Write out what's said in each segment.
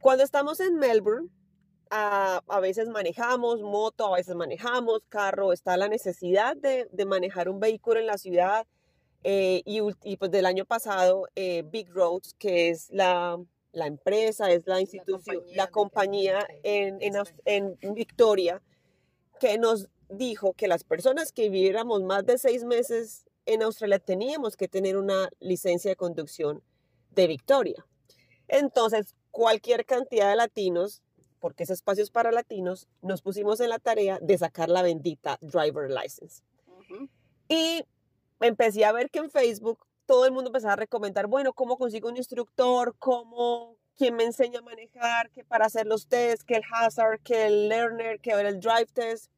Cuando estamos en Melbourne, a, a veces manejamos moto, a veces manejamos carro, está la necesidad de, de manejar un vehículo en la ciudad. eh, y, y, pues del año pasado, eh, Big Roads, que es la, la empresa, es la institución, compañía la compañía en, en, sí. en Victoria, que nos dijo que las personas que viviéramos más de seis meses en Australia teníamos que tener una licencia de conducción de Victoria. Entonces, cualquier cantidad de latinos, porque ese espacio es para latinos, nos pusimos en la tarea de sacar la bendita driver license. Y empecé a ver que en Facebook todo el mundo empezaba a recomendar, bueno, cómo consigo un instructor, cómo, quién me enseña a manejar, que para hacer los tests, que el hazard, que el learner, que el drive test.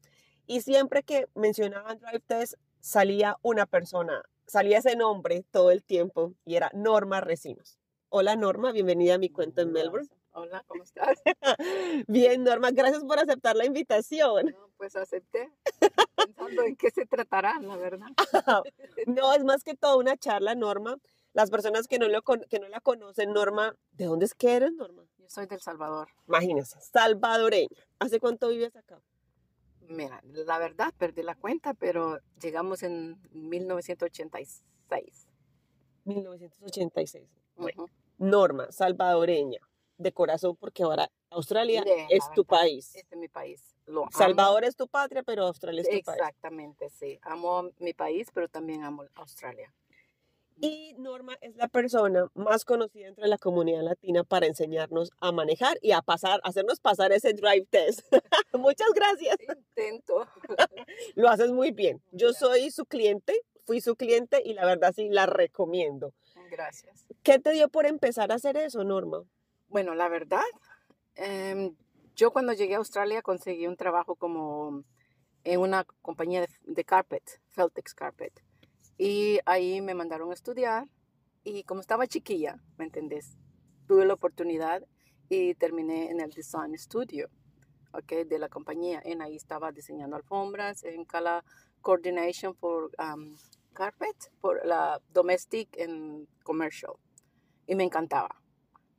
Y siempre que mencionaban drive test, salía una persona, salía ese nombre todo el tiempo y era Norma Recinos. Hola Norma, bienvenida a mi cuento en Melbourne. Hola, ¿cómo estás? Bien, Norma, gracias por aceptar la invitación. No, pues acepté, pensando en qué se tratará, la verdad. No, es más que todo una charla, Norma. Las personas que no, lo que no la conocen, Norma, ¿de dónde es que eres, Norma? Yo soy del Salvador. Imagínense, salvadoreña. ¿Hace cuánto vives acá? Mira, la verdad perdí la cuenta, pero llegamos en 1986. 1986. Bueno, Ujú. Norma, salvadoreña, de corazón, porque ahora Australia es tu verdad, país. Este es mi país. Lo amo. Salvador es tu patria, pero Australia es tu país. Exactamente, sí. Amo mi país, pero también amo Australia. Y Norma es la persona más conocida entre la comunidad latina para enseñarnos a manejar y a pasar, hacernos pasar ese drive test. Muchas gracias. Intento. Lo haces muy bien. Yo Gracias. soy su cliente, fui su cliente y la verdad sí la recomiendo. Gracias. ¿Qué te dio por empezar a hacer eso, Norma? Bueno, la verdad, em, yo cuando llegué a Australia conseguí un trabajo como en una compañía de, de carpet, Feltex Carpet. Y ahí me mandaron a estudiar y como estaba chiquilla, ¿me entendés? Tuve la oportunidad y terminé en el Design Studio, ¿ok? De la compañía. En ahí estaba diseñando alfombras, en Color Coordination por um, Carpet, por la Domestic and Commercial. Y me encantaba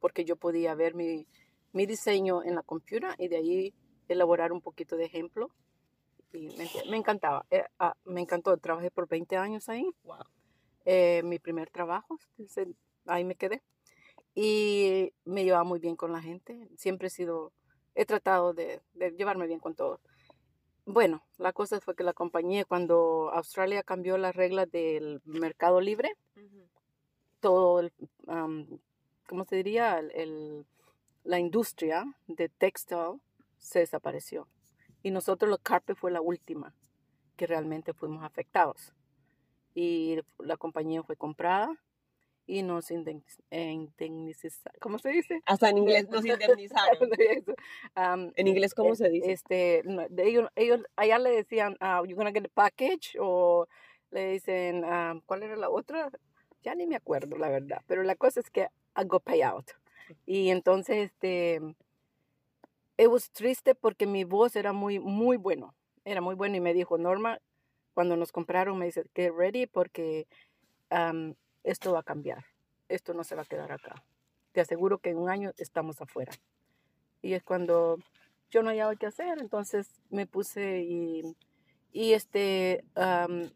porque yo podía ver mi, mi diseño en la computadora y de ahí elaborar un poquito de ejemplo. Y me, me encantaba, eh, ah, me encantó, trabajé por 20 años ahí, Wow. eh, mi primer trabajo, ahí me quedé. Y me llevaba muy bien con la gente, siempre he sido, he tratado de, de llevarme bien con todos. Bueno, la cosa fue que la compañía, cuando Australia cambió las reglas del mercado libre, todo, el, am, ¿cómo se diría? El- el- la industria de textile se desapareció. Y nosotros, los carpet, fue la última que realmente fuimos afectados. Y la compañía fue comprada y nos eh, indemniza- ¿cómo se dice? Hasta en inglés nos indemnizaron. Am, ¿En inglés cómo eh, se dice? Este, no, ellos, ellos allá le decían, ah, you're gonna get a package, o le dicen, ah, ¿cuál era la otra? Ya ni me acuerdo, la verdad. Pero la cosa es que I got payout. Y entonces, este, it was triste porque mi voz era muy, muy bueno. Era muy bueno y me dijo, Norma, cuando nos compraron, me dice, get ready porque am, esto va a cambiar. Esto no se va a quedar acá. Te aseguro que en un año estamos afuera. Y es cuando yo no hallaba qué hacer, entonces me puse y, y este, am,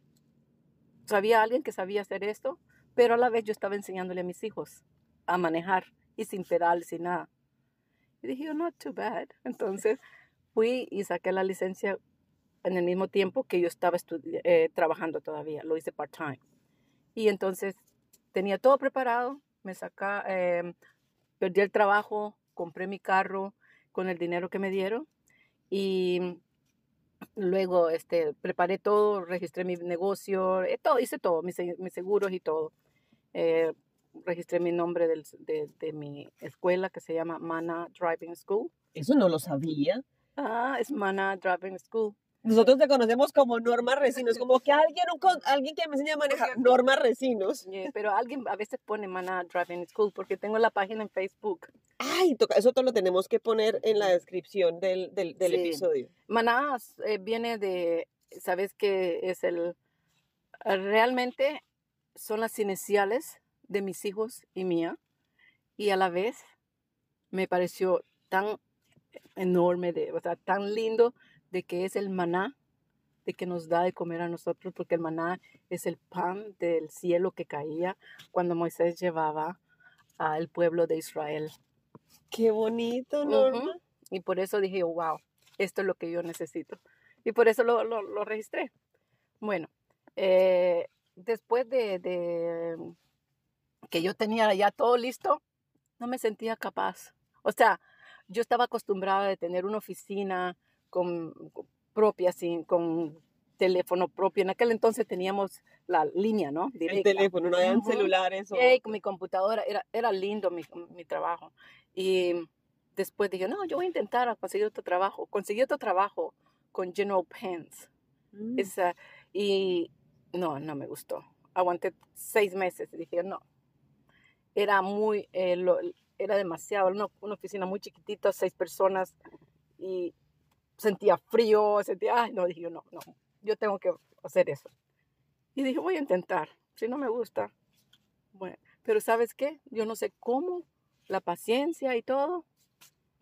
sabía alguien que sabía hacer esto, pero a la vez yo estaba enseñándole a mis hijos a manejar y sin pedal, sin nada. Y dije, "Oh, not too bad. Entonces fui y saqué la licencia en el mismo tiempo que yo estaba eh, trabajando todavía, lo hice part-time. Y entonces tenía todo preparado, me saca, em, perdí el trabajo, compré mi carro con el dinero que me dieron y luego este, preparé todo, registré mi negocio, eh, todo, hice todo, mis, mis seguros y todo. Eh, registré mi nombre del- de, de mi escuela que se llama Mana Driving School. Eso no lo sabía. Ah, es Mana Driving School. Nosotros te conocemos como Norma Recinos, como que alguien, un alguien que me enseña a manejar. Norma Recinos. Yeah, pero alguien a veces pone Mana Driving School porque tengo la página en Facebook. Ay, toca- eso todo lo tenemos que poner en la descripción del, del, del Sí. episodio. Maná eh, viene de, ¿sabes qué es el? Realmente son las iniciales de mis hijos y mía. Y a la vez me pareció tan enorme, de, o sea, tan lindo de que es el maná de que nos da de comer a nosotros, porque el maná es el pan del cielo que caía cuando Moisés llevaba al pueblo de Israel. Qué bonito, Norma. Y por eso dije, wow, esto es lo que yo necesito. Y por eso lo, lo, lo registré. Bueno, eh, después de, de, que yo tenía ya todo listo, no me sentía capaz. O sea, yo estaba acostumbrada de tener una oficina con, propia, sin, con teléfono propio. En aquel entonces teníamos la línea, ¿no? El teléfono, no habían celulares. O... con mi computadora, era, era lindo mi, mi, trabajo. Y después dije, no, yo voy a intentar conseguir otro trabajo. Conseguí otro trabajo con General Pens. Mm. Esa, y no, no me gustó. Aguanté seis meses y dije, no. Era muy, eh, lo, era demasiado, una, una, oficina muy chiquitita, seis personas, y sentía frío, sentía, ay, no, dije, no, no, yo tengo que hacer eso. Y dije, voy a intentar, si no me gusta. Bueno, pero ¿sabes qué? Yo no sé cómo, la paciencia y todo,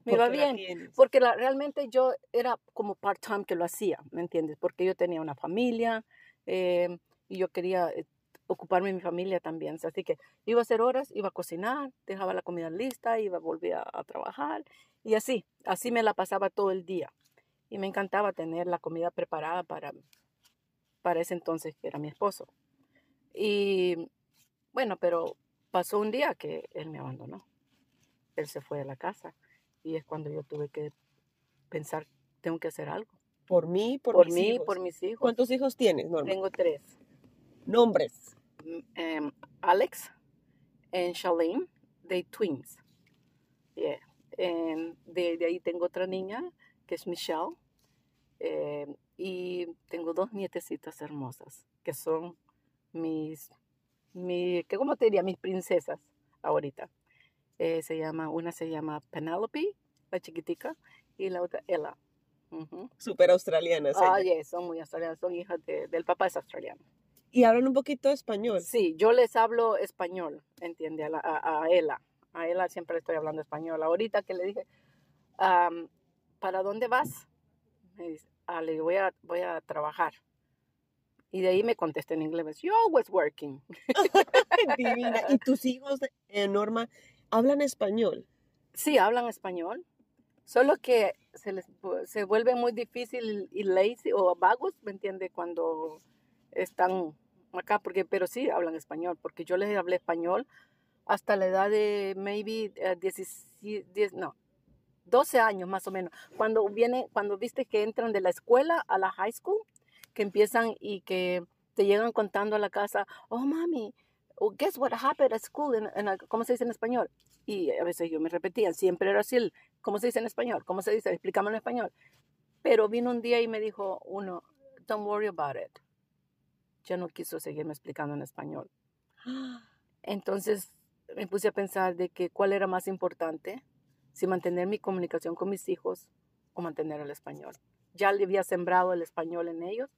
me va bien. Porque la, realmente yo era como part-time que lo hacía, ¿me entiendes? Porque yo tenía una familia eh, y yo quería eh, ocuparme de mi familia también. Así que iba a hacer horas, iba a cocinar, dejaba la comida lista, iba a volver a, a trabajar y así, así me la pasaba todo el día. Y me encantaba tener la comida preparada para, para ese entonces que era mi esposo. Y bueno, pero pasó un día que él me abandonó. Él se fue de la casa y es cuando yo tuve que pensar, tengo que hacer algo. Por mí, por, por mis mí, hijos. por mis hijos. ¿Cuántos hijos tienes, Norma? Tengo tres. Nombres. Um, Alex y Shalane, de twins. Yeah. And de, de, ahí tengo otra niña, que es Michelle. Eh, y tengo dos nietecitas hermosas, que son mis, mi, que ¿cómo te diría? Mis princesas ahorita. Eh, se llama, una se llama Penelope, la chiquitica, y la otra Ella. Uh -huh. Súper australianas. Ah, yes, son muy australianas, son hijas de, del papá es australiano. ¿Y hablan un poquito de español? Sí, yo les hablo español, entiende, a, la, a, a Ella. A Ella siempre le estoy hablando español. Ahorita que le dije, um, ¿para dónde vas? Me dice, ah, le digo, voy a, voy a trabajar. Y de ahí me contesté en inglés, yo always working. Divina. ¿Y tus hijos, eh, Norma, hablan español? Sí, hablan español. Solo que se les se vuelve muy difícil y lazy o vagos, ¿me entiende? Cuando están acá, porque, pero sí hablan español, porque yo les hablé español hasta la edad de maybe uh, 10, 10, no, 12 años más o menos. Cuando viene, cuando viste que entran de la escuela a la high school, que empiezan y que te llegan contando a la casa, oh mami, oh, guess what happened at school, en, en, ¿cómo se dice en español? Y a veces yo me repetía, siempre era así, ¿cómo se dice en español? ¿Cómo se dice? Explícame en español. Pero vino un día y me dijo uno, don't worry about it. Ya no quiso seguirme explicando en español. Entonces me puse a pensar de que cuál era más importante, si mantener mi comunicación con mis hijos o mantener el español. Ya le había sembrado el español en ellos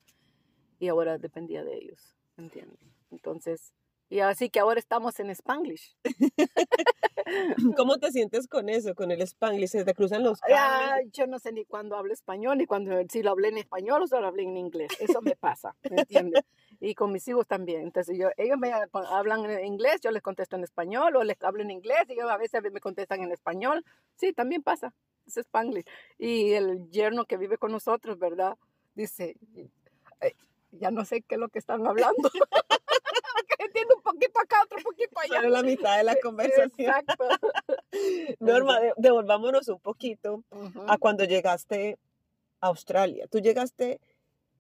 y ahora dependía de ellos, ¿entiendes? Entonces, y así que ahora estamos en Spanglish. ¿Cómo te sientes con eso, con el Spanglish? ¿Se te cruzan los ah, Yo no sé ni cuándo hablo español, ni cuando si lo hablé en español o si lo hablé en inglés. Eso me pasa, ¿me entiendes? Y con mis hijos también. Entonces, yo, ellos me hablan en inglés, yo les contesto en español, o les hablo en inglés, y ellos a veces me contestan en español. Sí, también pasa. Es Spanglish. Y el yerno que vive con nosotros, ¿verdad? Dice, ya no sé qué es lo que están hablando. entiendo un poquito acá, otro poquito allá. Solo la mitad de la conversación. Exacto. Norma, devolvámonos un poquito uh -huh. a cuando llegaste a Australia. Tú llegaste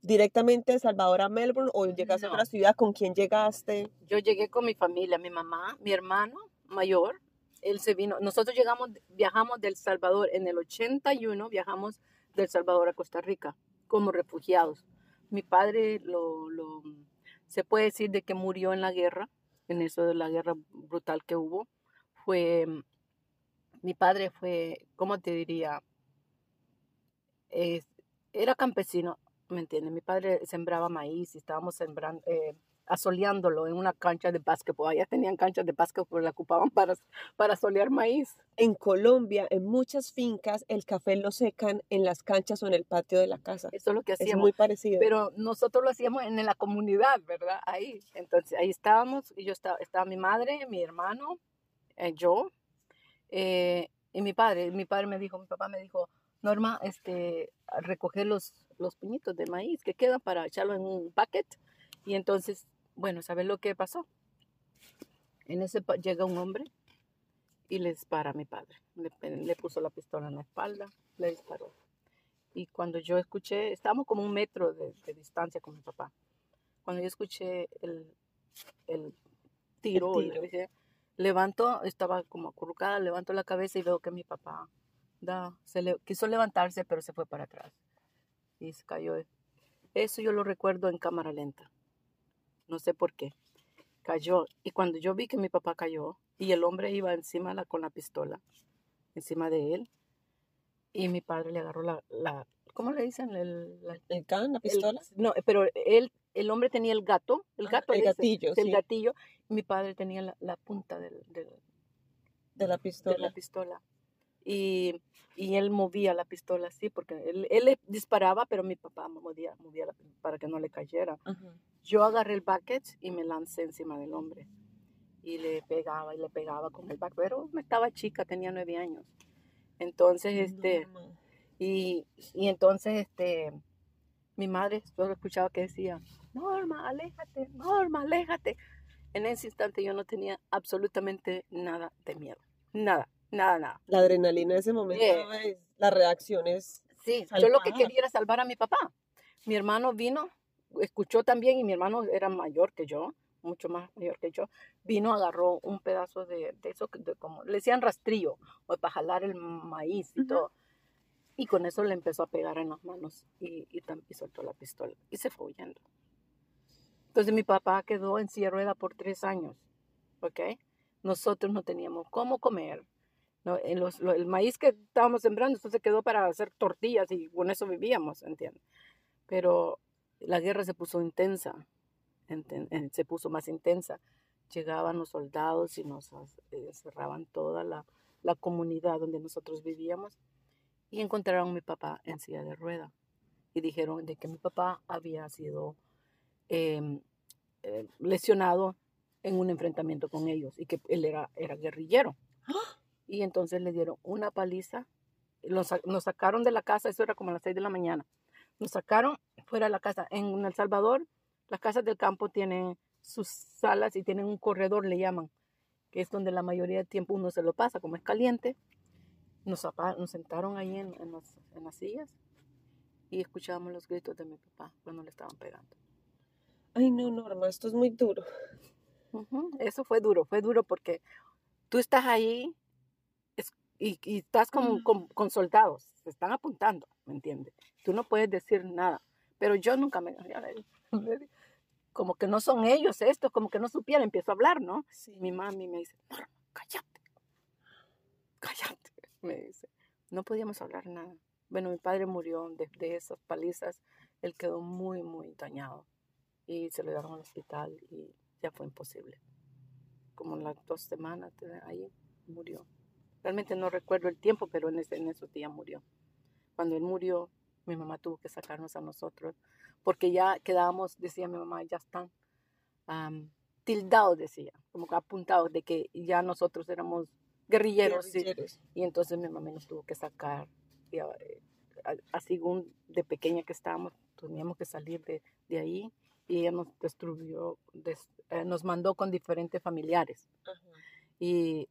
directamente de Salvador a Melbourne o llegaste no. a otra ciudad? ¿Con quién llegaste? Yo llegué con mi familia, mi mamá, mi hermano mayor. Él se vino. Nosotros llegamos, viajamos del Salvador en el 81, viajamos del Salvador a Costa Rica como refugiados. Mi padre lo, lo se puede decir de que murió en la guerra, en eso de la guerra brutal que hubo. Fue, mi padre fue, ¿cómo te diría? Eh, era campesino, ¿me entiendes? Mi padre sembraba maíz y estábamos sembrando, eh, asoleándolo en una cancha de básquetbol. Allá tenían canchas de básquetbol, la ocupaban para, para solear maíz. En Colombia, en muchas fincas, el café lo secan en las canchas o en el patio de la casa. Eso es lo que Es hacíamos. muy parecido. Pero nosotros lo hacíamos en la comunidad, ¿verdad? Ahí. Entonces, ahí estábamos, y yo estaba, estaba mi madre, mi hermano, eh, yo, eh, y mi padre. Mi padre me dijo, mi papá me dijo, Norma, este, recoger los, los puñitos de maíz que quedan para echarlo en un bucket. Y entonces, bueno, ¿sabes lo que pasó? En ese llega un hombre y le dispara a mi padre. Le, le puso la pistola en la espalda, le disparó. Y cuando yo escuché, estábamos como un metro de, de distancia con mi papá. Cuando yo escuché el, el tiro, El tiro. le levanto, estaba como acurrucada, levanto la cabeza y veo que mi papá da, se le, quiso levantarse, pero se fue para atrás. Y se cayó. Eso yo lo recuerdo en cámara lenta. No sé por qué. Cayó. Y cuando yo vi que mi papá cayó y el hombre iba encima la, con la pistola, encima de él, y mi padre le agarró la, la ¿cómo le dicen? El, la- ¿El can, la el- pistola? no, pero él, el hombre tenía el gato, el Ah, gato el ese, gatillo, el sí, gatillo, mi padre tenía la, la punta del, del- de la de pistola. la pistola. Y, y él movía la pistola así, porque él, él le disparaba, pero mi papá movía, movía la- para que no le cayera. Ajá. Yo agarré el bucket y me lancé encima del hombre. Y le pegaba y le pegaba con el bucket. Pero me estaba chica, tenía nueve años. Entonces, este, y, y entonces, este, mi madre, yo lo escuchaba que decía, Norma, aléjate, Norma, aléjate. En ese instante yo no tenía absolutamente nada de miedo. Nada, nada, nada. La adrenalina de ese momento, Yeah. es- la reacción es... Sí, yo lo que quería era salvar a mi papá. Mi hermano vino, escuchó también, y mi hermano era mayor que yo, mucho más mayor que yo. Vino, agarró un pedazo de, de eso, de como, le decían rastrillo, o para jalar el maíz y todo. Y con eso le empezó a pegar en las manos y, y, y soltó la pistola y se fue huyendo. Entonces mi papá quedó en silla rueda por tres años, ¿ok? Nosotros no teníamos cómo comer. No, en los- lo- el maíz que estábamos sembrando, eso se quedó para hacer tortillas y con eso vivíamos, ¿entiendes? Pero la guerra se puso intensa, enten- eh, se puso más intensa. Llegaban los soldados y nos eh, encerraban toda la, la comunidad donde nosotros vivíamos y encontraron a mi papá en silla de rueda y dijeron de que mi papá había sido em, eh, lesionado en un enfrentamiento con ellos y que él era, era guerrillero. Y entonces le dieron una paliza, nos, nos sacaron de la casa, eso era como a las 6 de la mañana, nos sacaron fuera de la casa. En El Salvador, las casas del campo tienen sus salas y tienen un corredor, le llaman, que es donde la mayoría del tiempo uno se lo pasa, como es caliente. Nos, nos sentaron ahí en, en las, en las sillas y escuchábamos los gritos de mi papá cuando le estaban pegando. Ay, no, Norma, esto es muy duro. Eso fue duro, fue duro porque tú estás ahí y, y estás con, Mm. con, con soldados, te están apuntando, ¿me entiendes? Tú no puedes decir nada, pero yo nunca me... Como que no son ellos estos, como que no supiera, empiezo a hablar, ¿no? Sí. Mi mami me dice, "Norma, cállate, cállate, me dice. No podíamos hablar nada. Bueno, mi padre murió de, de esas palizas, él quedó muy, muy dañado y se lo llevaron al hospital y ya fue imposible. Como en las dos semanas ahí murió. Realmente no recuerdo el tiempo, pero en, ese, en esos días murió. Cuando él murió, mi mamá tuvo que sacarnos a nosotros, porque ya quedábamos, decía mi mamá, ya están am, tildados, decía, como que apuntados de que ya nosotros éramos guerrilleros. sí. Guerrilleros. Y entonces mi mamá nos tuvo que sacar. Y, a- eh, así un- de pequeña que estábamos, teníamos que salir de, de ahí. Y ella nos destruyó, des- eh, nos mandó con diferentes familiares. Ajá. Y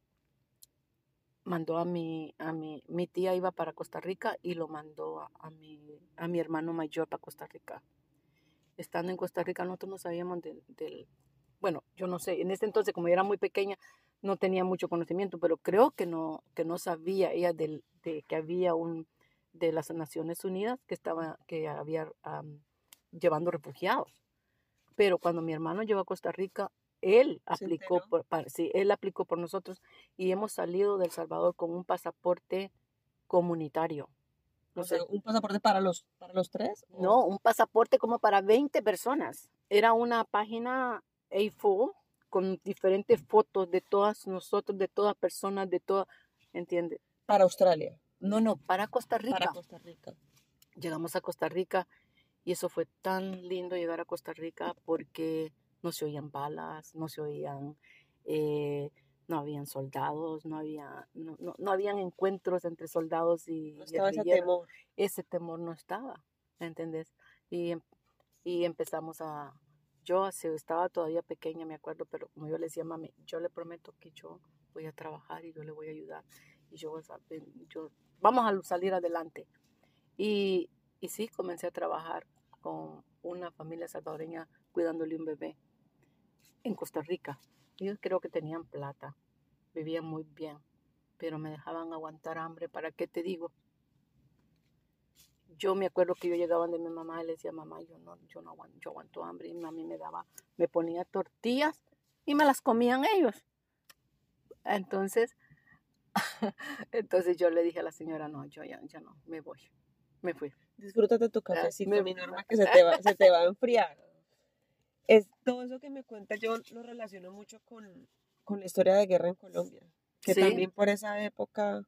mandó a mi, a mi, mi tía iba para Costa Rica y lo mandó a, a mi, a mi hermano mayor para Costa Rica. Estando en Costa Rica nosotros no sabíamos del, bueno, yo no sé, en ese entonces como yo era muy pequeña no tenía mucho conocimiento, pero creo que no, que no sabía ella del, de que había un de las Naciones Unidas que estaba, que había am, llevando refugiados. Pero cuando mi hermano llegó a Costa Rica, él ¿Se aplicó por, para- sí, él aplicó por nosotros y hemos salido del Salvador con un pasaporte comunitario. No O sea, sé, un pasaporte para los, para los tres. ¿o? no, un pasaporte como para 20 personas. era una página A4 con diferentes fotos de todas nosotros, de todas personas, de todas, ¿entiendes? Para Australia. No, no, para Costa Rica. Para Costa Rica. Llegamos a Costa Rica y eso fue tan lindo llegar a Costa Rica porque no se oían balas, no se oían, eh, no habían soldados, no había, no, no, no habían encuentros entre soldados y No estaba ese temor. ese temor no estaba, ¿entendés? Y, em- y empezamos a, yo hace- estaba todavía pequeña, me acuerdo, pero como yo le decía, mami, yo le prometo que yo voy a trabajar y yo le voy a ayudar. Y yo, yo vamos a salir adelante. Y, y sí, comencé a trabajar con una familia salvadoreña cuidándole un bebé en Costa Rica. Ellos creo que tenían plata, vivían muy bien, pero me dejaban aguantar hambre. ¿Para qué te digo? Yo me acuerdo que yo llegaba de mi mamá y le decía, mamá, yo no, yo no aguanto, yo aguanto hambre. Y mami me daba, me ponía tortillas y me las comían ellos. Entonces, entonces yo le dije a la señora, no, yo ya, ya no, me voy. Me fui. Disfrútate tu cafecito, mi norma, que se te, va, se te va a enfriar. Es, todo eso que me cuenta yo lo relaciono mucho con, con la historia de guerra en Colombia. Que Sí. también por esa época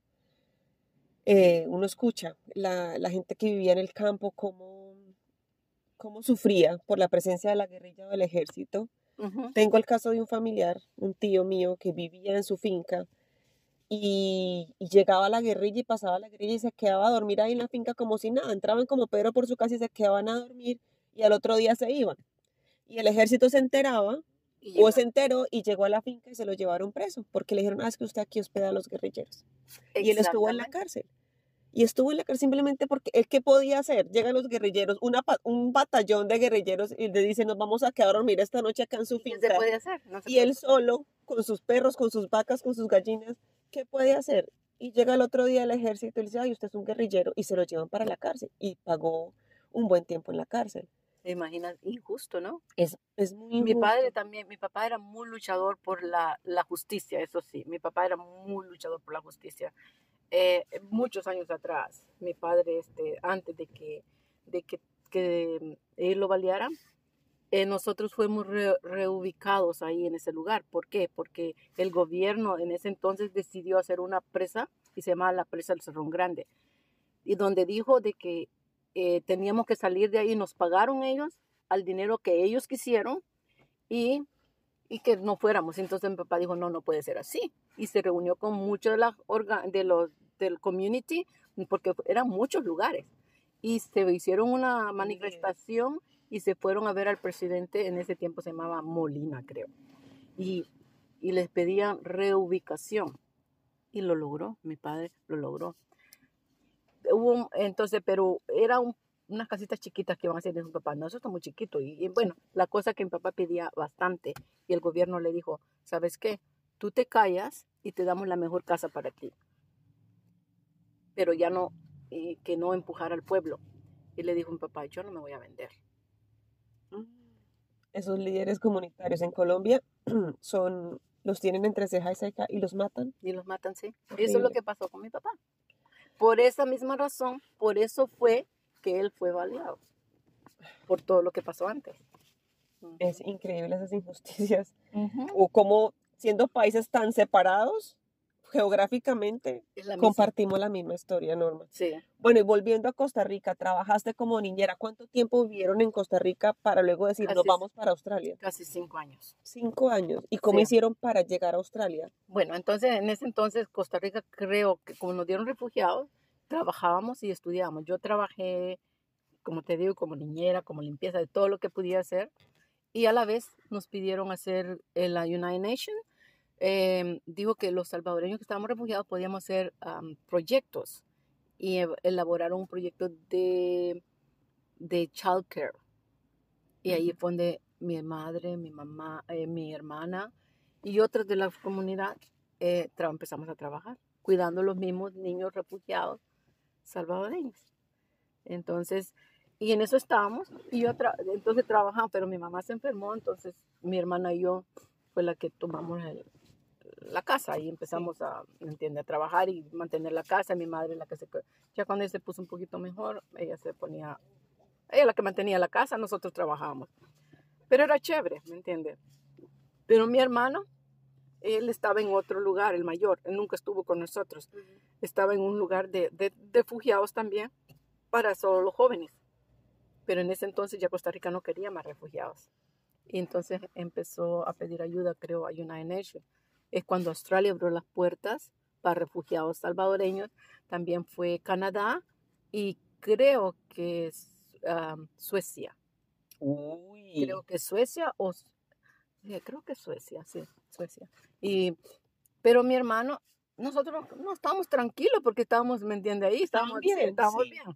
eh, uno escucha la, la gente que vivía en el campo, cómo, cómo sufría por la presencia de la guerrilla o del ejército. Tengo el caso de un familiar, un tío mío que vivía en su finca y, y llegaba la guerrilla y pasaba la guerrilla y se quedaba a dormir ahí en la finca como si nada. Entraban como Pedro por su casa y se quedaban a dormir y al otro día se iban. Y el ejército se enteraba Y o se enteró y llegó a la finca y se lo llevaron preso porque le dijeron, ah, es que usted aquí hospeda a los guerrilleros. Y él estuvo en la cárcel. Y estuvo en la cárcel simplemente porque él qué podía hacer. Llegan los guerrilleros, una, un batallón de guerrilleros y le dicen, nos vamos a quedar a dormir esta noche acá en su ¿Y ¿Qué finca. se puede hacer? No se Y puede él solo, con sus perros, con sus vacas, con sus gallinas, ¿qué puede hacer? Y llega el otro día el ejército y le dice, ay, usted es un guerrillero, y se lo llevan para la cárcel. Y pagó un buen tiempo en la cárcel. ¿Te imaginas? Injusto, ¿no? Es, es muy Mi padre también, mi papá era muy luchador por la, la justicia, eso sí, mi papá era muy luchador por la justicia. Eh, muchos años atrás, mi padre, este, antes de que, de que, que él lo baleara, eh, nosotros fuimos re- reubicados ahí en ese lugar. ¿Por qué? Porque el gobierno en ese entonces decidió hacer una presa y se llamaba la presa del Cerrón Grande. Y donde dijo de que eh, teníamos que salir de ahí, nos pagaron ellos al dinero que ellos quisieron y, y que no fuéramos. Entonces mi papá dijo, no, no puede ser así. Y se reunió con muchos de, las de los del community, porque eran muchos lugares. Y se hicieron una manifestación y se fueron a ver al presidente, en ese tiempo se llamaba Molina, creo. Y, y les pedían reubicación. Y lo logró, mi padre lo logró. Hubo un- entonces, pero era un- unas casitas chiquitas que iban a hacer de su papá. No, eso está muy chiquito. Y, y bueno, la cosa que mi papá pedía bastante y el gobierno le dijo, ¿sabes qué? Tú te callas y te damos la mejor casa para ti. Pero ya no, que no empujar al pueblo. Y le dijo mi papá, yo no me voy a vender. Mm. Esos líderes comunitarios en Colombia son, los tienen entre ceja y ceja y los matan. Y los matan, sí. Eso es lo Horrible. que pasó con mi papá. Por esa misma razón, por eso fue que él fue baleado. Por todo lo que pasó antes. Es increíble esas injusticias. O como siendo países tan separados geográficamente, la compartimos la misma historia, Norma. Sí. Bueno, y volviendo a Costa Rica, trabajaste como niñera. ¿Cuánto tiempo vivieron en Costa Rica para luego decir, nos Casi- vamos para Australia? Casi cinco años. Cinco años. ¿Y cómo Sí. hicieron para llegar a Australia? Bueno, entonces en ese entonces Costa Rica creo que como nos dieron refugiados, trabajábamos y estudiábamos. Yo trabajé, como te digo, como niñera, como limpieza, de todo lo que podía hacer. Y a la vez nos pidieron hacer la United Nations. Eh, dijo que los salvadoreños que estábamos refugiados podíamos hacer am, proyectos y e- elaborar un proyecto de, de childcare. Y ahí fue donde mi madre, mi mamá, eh, mi hermana y otras de la comunidad eh, empezamos a trabajar, cuidando los mismos niños refugiados salvadoreños. Entonces, y en eso estábamos, y yo tra- entonces trabajaba, pero mi mamá se enfermó, entonces mi hermana y yo fue la que tomamos el- la casa y empezamos a, ¿me entiende? a trabajar y mantener la casa, mi madre la que se, ya cuando ella se puso un poquito mejor, ella se ponía, ella la que mantenía la casa, nosotros trabajábamos. Pero era chévere, ¿me entiendes? Pero mi hermano, él estaba en otro lugar, el mayor, él nunca estuvo con nosotros. Estaba en un lugar de, de, de refugiados también para solo los jóvenes. Pero en ese entonces ya Costa Rica no quería más refugiados. Y entonces empezó a pedir ayuda, creo, a United Nations. Es cuando Australia abrió las puertas para refugiados salvadoreños. También fue Canadá y creo que um, Suecia. Uy. Creo que Suecia o... eh, creo que Suecia, sí, Suecia. Y, pero mi hermano, nosotros no estábamos tranquilos porque estábamos, ¿me entiende? Ahí estábamos bien, estábamos sí. bien.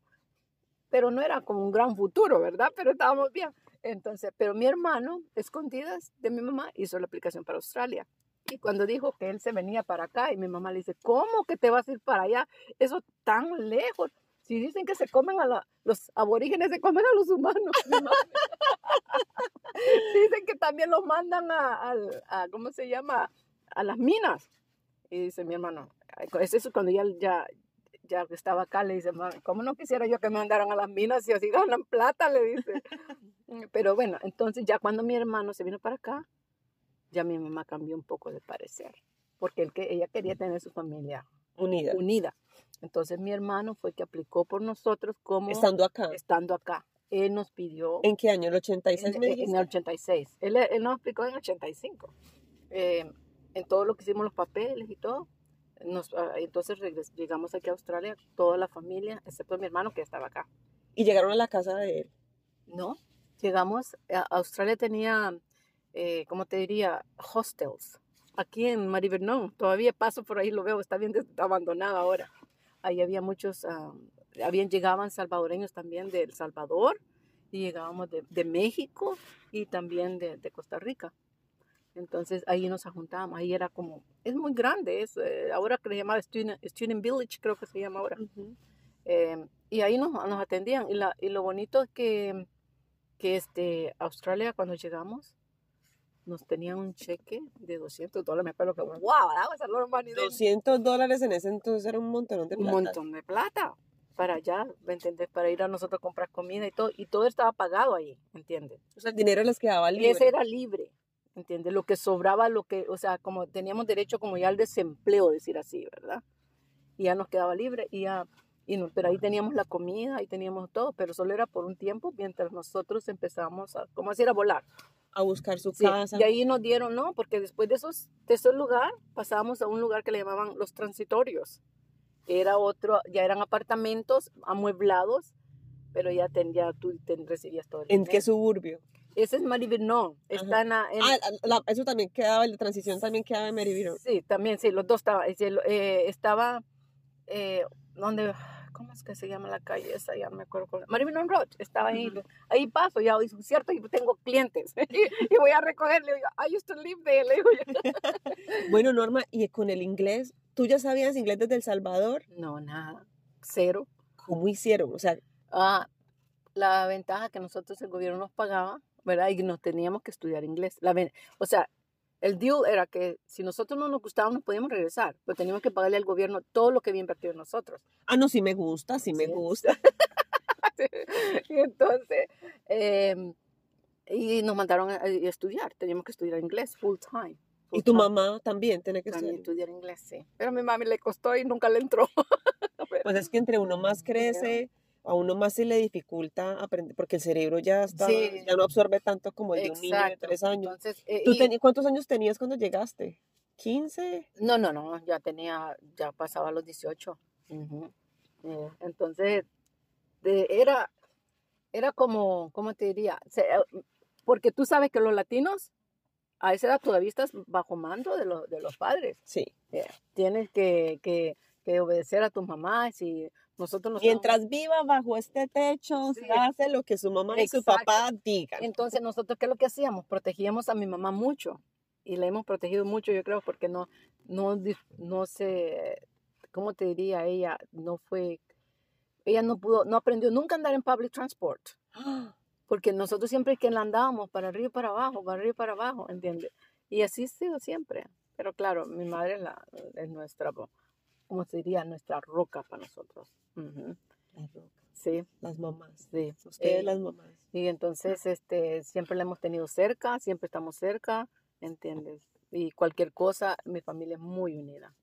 Pero no era como un gran futuro, ¿verdad? Pero estábamos bien. Entonces, pero mi hermano, escondidas de mi mamá, hizo la aplicación para Australia. Y cuando dijo que él se venía para acá, y mi mamá le dice, ¿cómo que te vas a ir para allá? Eso tan lejos. Si dicen que se comen a la- los aborígenes, se comen a los humanos. dicen que también los mandan a, ¿cómo se llama? A las minas. Y dice mi hermano, es eso cuando ya, ya, ya estaba acá, le dice, "Mami, ¿cómo no quisiera yo que me mandaran a las minas y así ganan plata? Le dice. Pero bueno, entonces ya cuando mi hermano se vino para acá, ya mi mamá cambió un poco de parecer, porque él, que ella quería tener su familia Unida. unida. Entonces mi hermano fue que aplicó por nosotros como Estando acá. estando acá. Él nos pidió ¿En qué año? ¿El 86 en, me en el 86. Él, él nos aplicó en el 85. Eh, en todo lo que hicimos los papeles y todo. Nos, ah, entonces regres- llegamos aquí a Australia, toda la familia, excepto mi hermano que estaba acá. Y llegaron a la casa de él. No, llegamos, a Australia tenía, eh, ¿cómo te diría? Hostels. Aquí en Maribernón, todavía paso por ahí, lo veo, está bien abandonado ahora. Ahí había muchos, ah, habían, llegaban salvadoreños también de El Salvador y llegábamos de, de México y también de, de Costa Rica. Entonces ahí nos juntábamos, ahí era como, es muy grande, es, eh, ahora que le llamaba Student, Student Village, creo que se llama ahora. Eh, y ahí nos, nos atendían. Y, la, y lo bonito es que, que este, Australia, cuando llegamos, nos tenían un cheque de 200 dólares. Me acuerdo que, wow, that was a lot of money then. 200 dólares en ese entonces era un montón de Un plata. montón de plata para allá, ¿me entiendes? Para ir a nosotros a comprar comida y todo. Y todo estaba pagado ahí, ¿entiendes? O sea, el dinero les quedaba Y libre. ese era libre, ¿entiendes? Lo que sobraba, lo que, o sea, como teníamos derecho como ya al desempleo, decir así, ¿verdad? Y ya nos quedaba libre y ya, y no, pero ahí teníamos la comida, ahí teníamos todo, pero solo era por un tiempo mientras nosotros empezamos a, como decir, a volar. A buscar su Sí, casa. y ahí nos dieron, ¿no? Porque después de esos, de esos lugar, pasábamos a un lugar que le llamaban los transitorios. Era otro, ya eran apartamentos amueblados, pero ya, ten, ya tú ten- recibías todo el ¿En qué suburbio? Ese es Maribyrnong. Está en, la- en- Ah, la- eso también quedaba, de transición también quedaba en Maribyrnong. Sí, también, sí, los dos estaban. es el- eh, estaba, eh, donde, ¿cómo es que se llama la calle esa? Ya no me acuerdo. Maribyrnong Road, estaba ahí. Ujú. Ahí paso, ya, es cierto, y tengo clientes. y, y voy a recogerle, digo, I used to live there, le digo yo. Bueno, Norma, y con el inglés, ¿tú ya sabías inglés desde El Salvador? No, nada, cero. ¿Cómo hicieron? O sea, Ah, la ventaja que nosotros el gobierno nos pagaba, ¿verdad? Y nos teníamos que estudiar inglés. La, o sea, el deal era que si nosotros no nos gustaba, nos podíamos regresar, pero teníamos que pagarle al gobierno todo lo que había invertido en nosotros. ah, no, sí me gusta, sí me gusta. y entonces, em, y nos mandaron a, a estudiar, teníamos que estudiar inglés full time. Y tu time. mamá también tiene que También estudiar. estudiar inglés, sí. Pero a mi mami le costó y nunca le entró. Pero- Pues es que entre uno más crece, a uno más se le dificulta aprender, porque el cerebro ya está, Sí. ya no absorbe tanto como el de un niño de tres años. Entonces, eh, ¿Tú teni- ¿Cuántos años tenías cuando llegaste? ¿15? No, no, no, ya tenía, ya pasaba los 18. Ujú. Eh, entonces, de- era, era como, ¿cómo te diría? Se- eh, porque tú sabes que los latinos a esa edad todavía estás bajo mando de, los de los padres. Sí. Tienes que, que, que obedecer a tus mamás y nosotros nos Mientras viva bajo este techo, Sí. se hace lo que su mamá y su papá digan. Entonces, nosotros, ¿qué es lo que hacíamos? Protegíamos a mi mamá mucho. Y la hemos protegido mucho, yo creo, porque no, no, no se, ¿cómo te diría? Ella no fue, ella no pudo, no aprendió nunca a andar en public transport. Porque nosotros siempre que la andábamos para arriba y para abajo, para arriba y para abajo, ¿entiendes? Y así ha sido siempre. Pero claro, mi madre es, la, es nuestra, ¿cómo se diría? Nuestra roca para nosotros. Ujú. Sí, Las mamás. sí. Ustedes Eh, las mamás. Y entonces, este, siempre la hemos tenido cerca, siempre estamos cerca, ¿entiendes? Y cualquier cosa, mi familia es muy unida,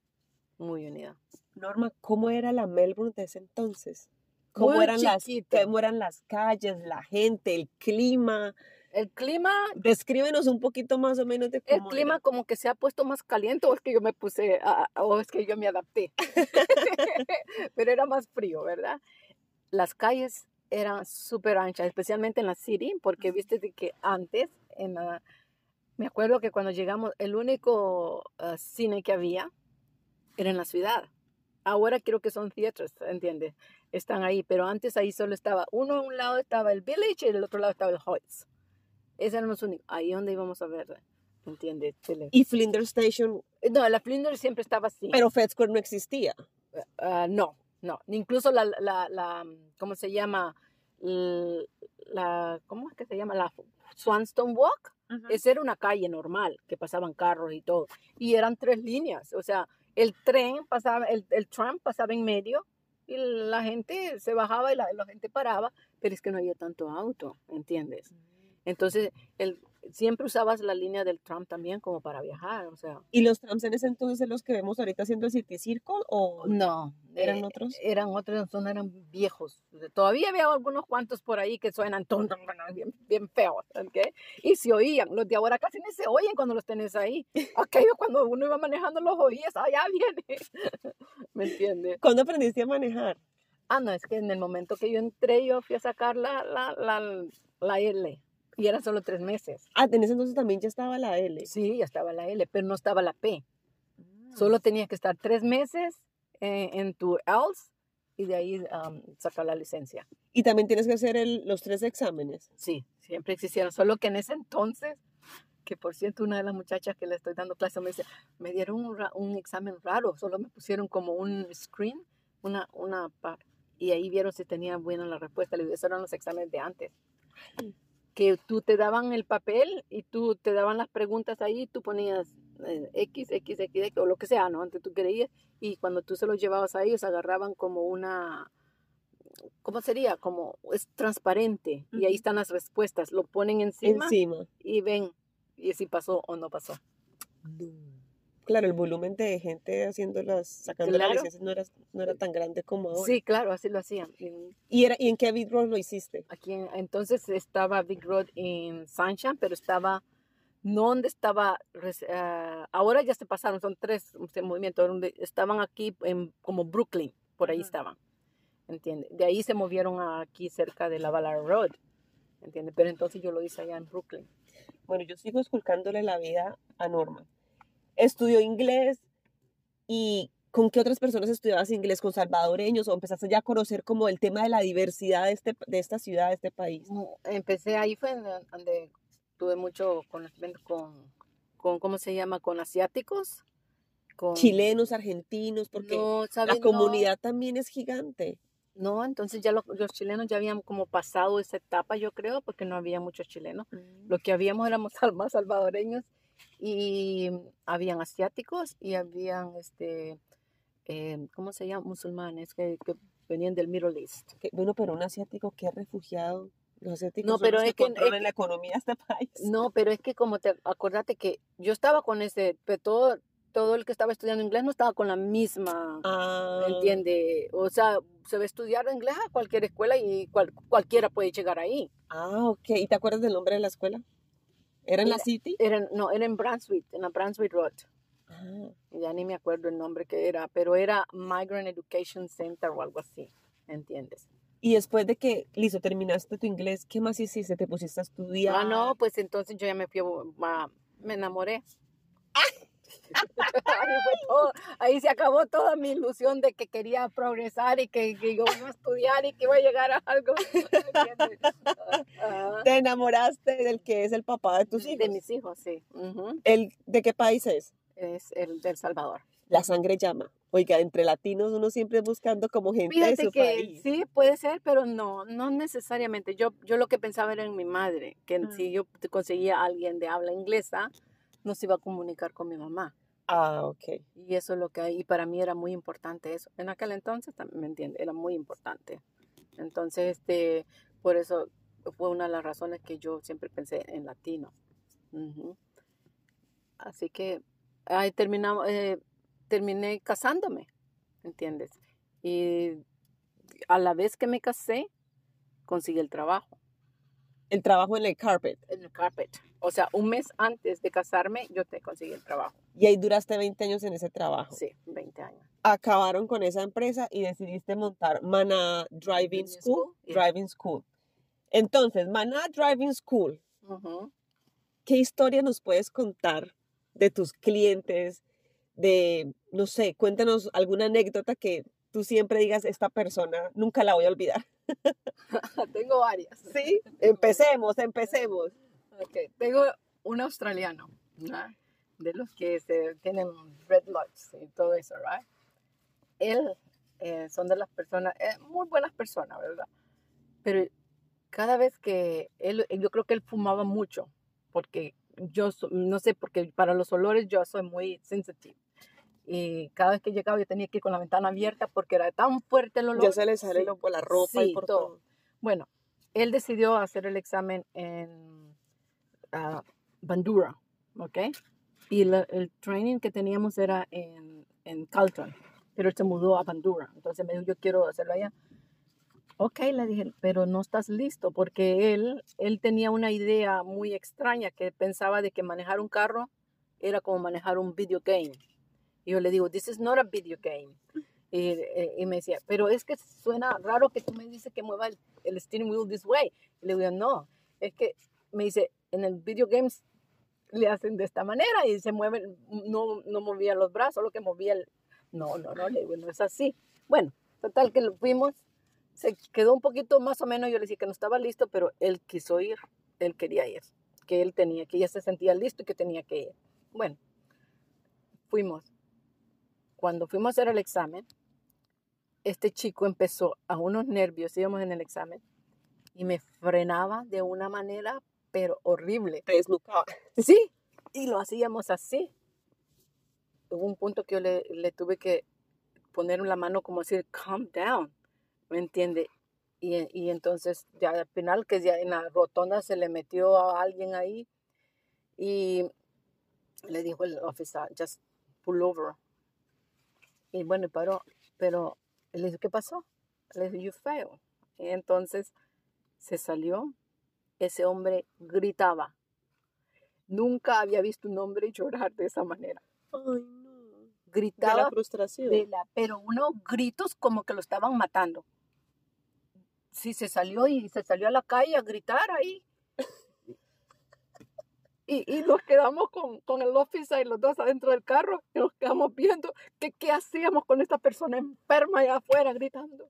muy unida. Norma, ¿cómo era la Melbourne de ese entonces? ¿Cómo Muy eran, las, cómo eran las calles, la gente, el clima? El clima, Descríbenos un poquito más o menos de el cómo clima como que se ha puesto más caliente o es que yo me puse, a- o es que yo me adapté. Pero era más frío, ¿verdad? Las calles eran súper anchas, especialmente en la city, porque viste de que antes, en la, me acuerdo que cuando llegamos, el único ah, cine que había era en la ciudad. Ahora creo que son theaters, ¿entiendes? Están ahí, pero antes ahí solo estaba, uno a un lado estaba el Village y del otro lado estaba el Hoyts. Esos eran los únicos, ahí donde íbamos a ver, ¿entiendes? Y Flinders Station, No, la Flinders siempre estaba así. pero Fed Square no existía. Ah, no, no. Incluso la, la, la, ¿cómo se llama? La, ¿cómo es que se llama? La Swanstone Walk. Esa era una calle normal, que pasaban carros y todo. Y eran tres líneas. O sea, el tren pasaba, el, el tram pasaba en medio y la gente se bajaba y la, la gente paraba, pero es que no había tanto auto, ¿entiendes? Entonces, el, siempre usabas la línea del tram también como para viajar, o sea. ¿Y los trams en ese entonces los que vemos ahorita haciendo el City Circle o No, eran eh, otros? Eran otros, son, eran viejos. Todavía había algunos cuantos por ahí que suenan ton, ton, ton, bien, bien feos, ¿ok? Y se oían. Los de ahora casi ni se oyen cuando los tenés ahí. Aquello cuando uno iba manejando los oías, allá viene. ¿Me entiendes? ¿Cuándo aprendiste a manejar? Ah, no, es que en el momento que yo entré, yo fui a sacar la, la, la, la L. Y eran solo tres meses. Ah, en ese entonces también ya estaba la L. Sí, ya estaba la L, pero no estaba la P. Solo tenías que estar tres meses eh, en tu ELS y de ahí sacar la licencia. Y también tienes que hacer el- los tres exámenes. Sí, siempre existieron. Solo que en ese entonces, que por cierto, una de las muchachas que le estoy dando clase me dice, me dieron un, un examen raro, solo me pusieron como un screen, una, una, y ahí vieron si tenía buena la respuesta. Le eran los exámenes de antes. Que tú te daban el papel y tú te daban las preguntas ahí, tú ponías eh, X, X, X, X, o lo que sea, ¿no? Antes tú creías, y cuando tú se los llevabas a ellos, agarraban como una, ¿cómo sería? Como es transparente y ahí están las respuestas. Lo ponen encima Encima. y ven y si pasó o no pasó. Claro, el volumen de gente haciendo las, sacando las licencias no era, no era tan grande como ahora. Sí, claro, así lo hacían. ¿Y, era, ¿Y en qué Big Road lo hiciste? Aquí en- entonces estaba Big Road en Sunshine, pero estaba no donde estaba. ah, ahora ya se pasaron, son tres este, movimientos donde estaban aquí en como Brooklyn, por ahí estaban. ¿Entiendes? De ahí se movieron a aquí cerca de la Ballard Road. ¿Entiendes? Pero entonces yo lo hice allá en Brooklyn. Bueno, yo sigo esculcándole la vida a Norma. Estudió inglés y ¿con qué otras personas estudiabas inglés? ¿Con salvadoreños o empezaste ya a conocer como el tema de la diversidad de, este, de esta ciudad, de este país? Mm, Empecé ahí fue donde tuve mucho conocimiento con, con ¿cómo se llama? Con asiáticos. Con, Chilenos, argentinos, porque No, la ¿sabes? No. comunidad también es gigante. No, entonces ya lo- los chilenos ya habían como pasado esa etapa, yo creo, porque no había muchos chilenos. Lo que habíamos éramos más salvadoreños y habían asiáticos y habían, este, eh, ¿cómo se llama? Musulmanes que, que venían del Middle East. Bueno, pero un asiático que es refugiado. Los asiáticos No, son pero los es que que- es controlan que- la economía de este país. No, pero es que como te acordate que yo estaba con ese, pero todo, todo el que estaba estudiando inglés no estaba con la misma, Ah, ¿entiende? O sea, se va a estudiar inglés a cualquier escuela y cual- cualquiera puede llegar ahí. Ah, ok. ¿Y te acuerdas del nombre de la escuela? ¿Era en la City? Era, no, era en Brunswick, en la Brunswick Road. Ah, Ya ni me acuerdo el nombre que era, pero era Migrant Education Center o algo así, ¿entiendes? Y después de que, listo, terminaste tu inglés, ¿qué más hiciste? ¿Te pusiste a estudiar? Ah, no, pues entonces yo ya me fui, me enamoré. Ahí, fue todo, ahí se acabó toda mi ilusión de que quería progresar y que, que yo iba a estudiar y que iba a llegar a algo. Te enamoraste del que es el papá de tus de hijos. mis hijos, sí. Ujú. ¿El, ¿De qué país es? Es el del Salvador. La sangre llama. Oiga, entre latinos uno siempre buscando como gente de Fíjate su que país. sí, puede ser, pero no, no necesariamente. Yo, yo lo que pensaba era en mi madre, que Mm. si yo conseguía a alguien de habla inglesa, no se iba a comunicar con mi mamá. Ah, ok. Y eso es lo que, y para mí era muy importante eso. En aquel entonces, también, ¿me entiende? Era muy importante. Entonces, este, por eso fue una de las razones que yo siempre pensé en latino. Así que ahí terminamos, eh, terminé casándome, ¿entiendes? Y a la vez que me casé, conseguí el trabajo El trabajo en el carpet. en el carpet. O sea, un mes antes de casarme, yo te conseguí el trabajo. Y ahí duraste 20 años en ese trabajo. Sí, 20 años. Acabaron con esa empresa y decidiste montar Mana Driving School. School, yeah. Driving School. Entonces, Mana Driving School. ¿qué historia nos puedes contar de tus clientes? De, no sé, cuéntanos alguna anécdota que tú siempre digas, esta persona nunca la voy a olvidar. Tengo varias. Sí, empecemos, empecemos. Ok, tengo un australiano, ¿verdad? de los que se tienen red lights y todo eso, ¿right? Él eh, son de las personas, eh, muy buenas personas, ¿verdad? Pero cada vez que él, yo creo que él fumaba mucho, porque yo, no sé, porque para los olores yo soy muy sensitive. Y cada vez que llegaba yo tenía que ir con la ventana abierta porque era tan fuerte el olor. Ya se le sale Sí. por la ropa y por todo. todo. Bueno, él decidió hacer el examen en ah, Bandura, ¿ok? Y la- el training que teníamos era en, en Calton, pero él se mudó a Bandura. Entonces me dijo, yo quiero hacerlo allá. Ok, le dije, pero no estás listo porque él, él tenía una idea muy extraña que pensaba de que manejar un carro era como manejar un video game. Y yo le digo, this is not a video game. Y, eh, y me decía, pero es que suena raro que tú me dices que mueva el, el steering wheel this way. Y le digo, no, es que me dice, en el video games le hacen de esta manera y se mueven, no, no movía los brazos, lo que movía el... No, no, no, le digo, no es así. Bueno, total que lo fuimos, se quedó un poquito más o menos, yo le dije que no estaba listo, pero él quiso ir, él quería ir, que él tenía, que ya se sentía listo y que tenía que ir. Bueno, fuimos. Cuando fuimos a hacer el examen, este chico empezó a unos nervios, íbamos en el examen, y me frenaba de una manera, pero horrible. Te desnucaba. Sí, y lo hacíamos así. Hubo un punto que yo le, le tuve que poner la mano como decir, calm down, ¿me entiende? Y, y entonces ya al final que ya en la rotonda se le metió a alguien ahí y le dijo el oficial, just pull over. Y bueno, paró, pero él le dijo, ¿qué pasó? Le dijo, you fail. Y entonces se salió, ese hombre gritaba. Nunca había visto un hombre llorar de esa manera. Ay, no. De Gritaba, la frustración. de la- pero unos gritos como que lo estaban matando. Sí, se salió y se salió a la calle a gritar ahí. Y, y nos quedamos con, con el officer y los dos adentro del carro y nos quedamos viendo que qué hacíamos con esta persona enferma allá afuera gritando.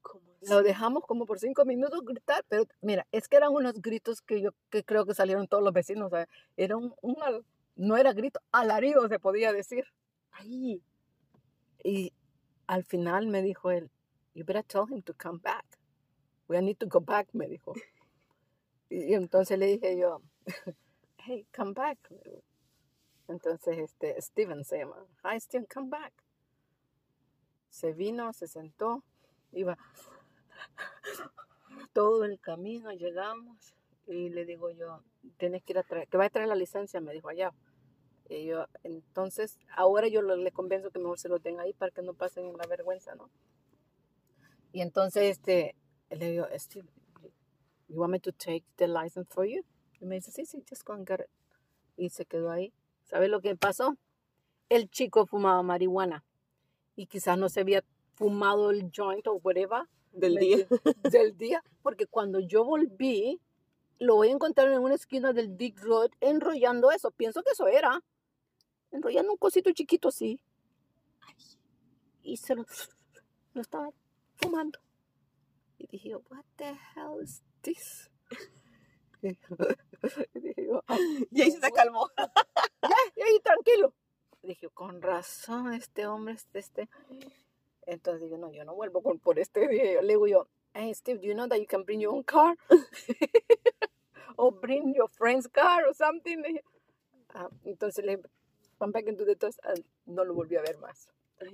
¿Cómo así? Lo dejamos como por cinco minutos gritar, pero mira, es que eran unos gritos que yo que creo que salieron todos los vecinos. o sea, Era un, un no era grito, alarido se podía decir. Ay, Y al final me dijo él, you better tell him to come back. We need to go back, me dijo. Y entonces le dije yo, hey, come back. Entonces, este, Steven se llama. Hi, Steven, come back. Se vino, se sentó, iba todo el camino, llegamos y le digo yo, tienes que ir a traer, que va a traer la licencia, me dijo allá. Y yo, entonces, ahora yo lo- le convenzo que mejor se lo tenga ahí para que no pasen la vergüenza, ¿no? Y entonces, este, le digo, Steve, you want me to take the license for you? Y me dice, sí, sí, just go and get it. Y se quedó ahí. ¿Sabes lo que pasó? El chico fumaba marihuana y quizás no se había fumado el joint o whatever del ¿me día. del día, porque cuando yo volví, lo voy a encontrar en una esquina del Big Road enrollando eso. Pienso que eso era. Enrollando un cosito chiquito así. Y se lo, lo estaba fumando. Y dije what the hell is this? y dije "Ay, Y ahí se calmó. y ahí tranquilo. Dije, con razón, este hombre, este, este. Entonces digo, no, yo no vuelvo con, por este día. Le digo yo, hey Steve, do you know that you can bring your own car? or bring your friend's car or something. Dije, ah, entonces le dije, come back into the and no lo volví a ver más.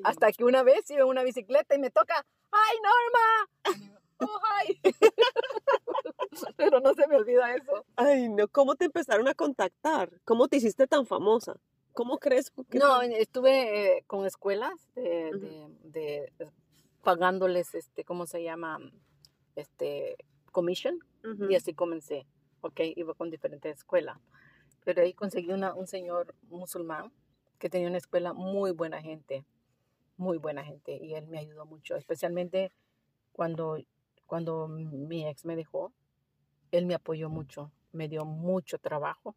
Hasta que una vez iba en una bicicleta y me toca, ¡ay, Norma! Oh, hi. Pero no se me olvida eso. Ay, no, ¿cómo te empezaron a contactar? ¿Cómo te hiciste tan famosa? ¿Cómo crees que No, estuve eh, con escuelas de, Ujú. de- de, pagándoles, este, ¿cómo se llama? Este, commission. Y así comencé, ¿ok? Iba con diferentes escuelas. Pero ahí conseguí una, un señor musulmán que tenía una escuela muy buena gente, muy buena gente. Y él me ayudó mucho, especialmente cuando, cuando mi ex me dejó. Él me apoyó mucho, me dio mucho trabajo.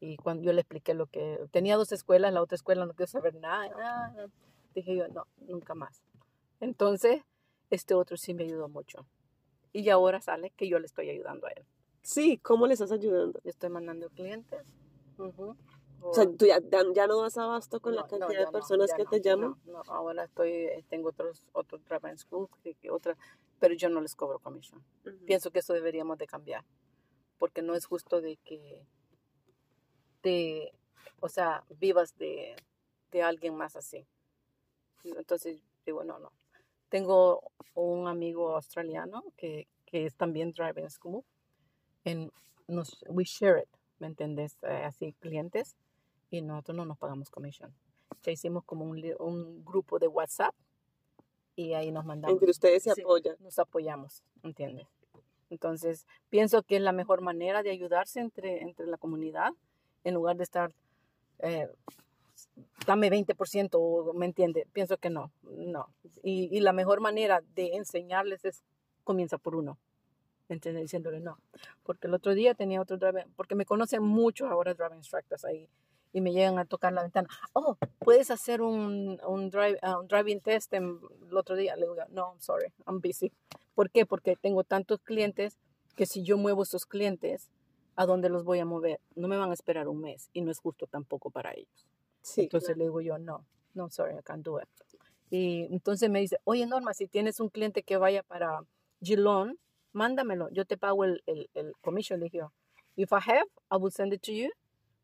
Y cuando yo le expliqué lo que tenía dos escuelas, la otra escuela no quiero saber nada, nada, dije yo, no, nunca más. Entonces, este otro sí me ayudó mucho. Y ahora sale que yo le estoy ayudando a él. Sí, ¿cómo le estás ayudando? Le estoy mandando clientes. O sea, tú ya, ya- no das abasto con la no, cantidad de personas que te llaman. No, no, ahora estoy, tengo otros, que, que otra, pero yo no les cobro comisión. Ujú. Pienso que eso deberíamos de cambiar, porque no es justo de que, de, o sea, vivas de, de alguien más así. Entonces, digo, no, no. Tengo un amigo australiano que, que es también driving school, en nos, we share it, ¿me entendés? Eh, así, clientes, y nosotros no nos pagamos comisión. Ya hicimos como un, un grupo de WhatsApp y ahí nos mandamos Entre ustedes se Sí. apoyan. nos apoyamos, ¿entiendes? Entonces, pienso que es la mejor manera de ayudarse entre, entre la comunidad, en lugar de estar, eh, dame 20%, o, ¿me entiende? Pienso que no, no. Y, y la mejor manera de enseñarles es, comienza por uno, ¿me entiende? Diciéndole no. Porque el otro día tenía otro driver, porque me conocen muchos ahora driving instructors ahí, y me llegan a tocar la ventana, oh, puedes hacer un, un, drive, ah, un driving test en- el otro día. Le digo, no, I'm sorry, I'm busy. ¿Por qué? Porque tengo tantos clientes que si yo muevo esos clientes, ¿a dónde los voy a mover? No me van a esperar un mes y no es justo tampoco para ellos. Sí, Entonces le digo yo, no, no, sorry, I can't do it. Y entonces me dice, oye Norma, si tienes un cliente que vaya para Geelong, mándamelo, yo te pago el, el, el commission, le dije yo. If I have, I will send it to you,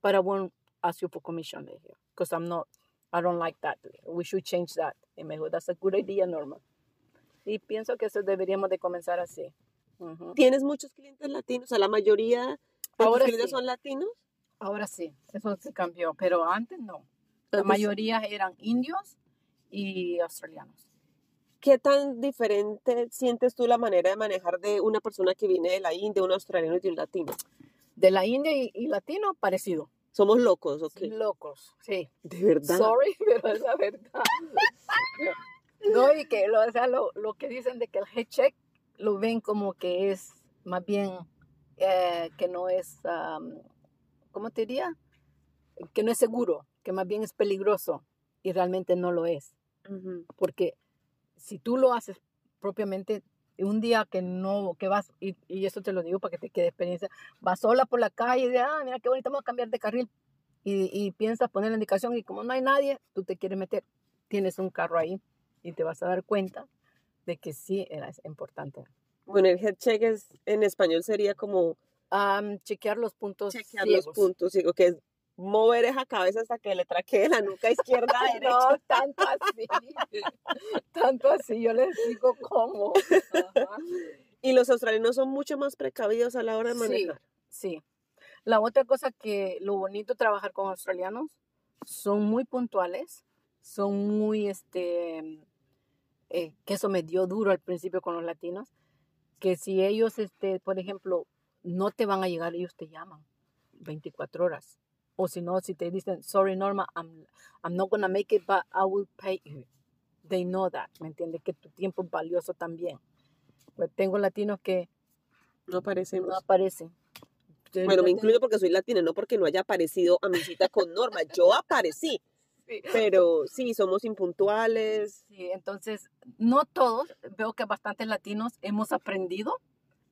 but I won't ask you for commission, dije yo, because I'm not, I don't like that. We should change that. Y me dijo, that's a good idea, Norma. Y pienso que eso deberíamos de comenzar así. Ujú. ¿Tienes muchos clientes latinos? Sea, la mayoría de tus Ahora clientes sí. son latinos. Ahora sí, eso se cambió, pero antes no. La mayoría eran indios y australianos. ¿Qué tan diferente sientes tú la manera de manejar de una persona que viene de la India, un australiano y de un latino? De la India y, y latino, parecido. Somos locos, ¿ok? Locos, sí. De verdad. Sorry, pero es la verdad. No, y que lo, o sea, lo, lo que dicen de que el head check lo ven como que es más bien eh, que no es, am, ¿cómo te diría? Que no es seguro, que más bien es peligroso y realmente no lo es. Porque si tú lo haces propiamente un día que no que vas y, y eso te lo digo para que te quede experiencia vas sola por la calle y de ah mira qué bonito vamos a cambiar de carril y, y piensas poner la indicación y como no hay nadie tú te quieres meter tienes un carro ahí y te vas a dar cuenta de que sí era importante Bueno, el head check es, en español sería como Am, chequear los puntos chequear ciegos. los puntos, digo, que es mover esa cabeza hasta que le traquee la nuca izquierda a derecha. no tanto así tanto así yo les digo cómo Ajá. Y los australianos son mucho más precavidos a la hora de Sí. manejar. Sí. La otra cosa que lo bonito trabajar con australianos son muy puntuales, son muy, este, eh, que eso me dio duro al principio con los latinos, que si ellos, este, por ejemplo, no te van a llegar, ellos te llaman 24 horas. O si no, si te dicen, sorry Norma, I'm, I'm not gonna make it, but I will pay you. They know that, ¿me entiendes? Que tu tiempo es valioso también. Pues tengo latinos que No parecemos. no aparecen. Yo bueno, me incluyo porque soy latina, no porque no haya aparecido a mi cita con Norma. Yo aparecí, Sí. pero sí, somos impuntuales. Sí, entonces, no todos, veo que bastantes latinos hemos aprendido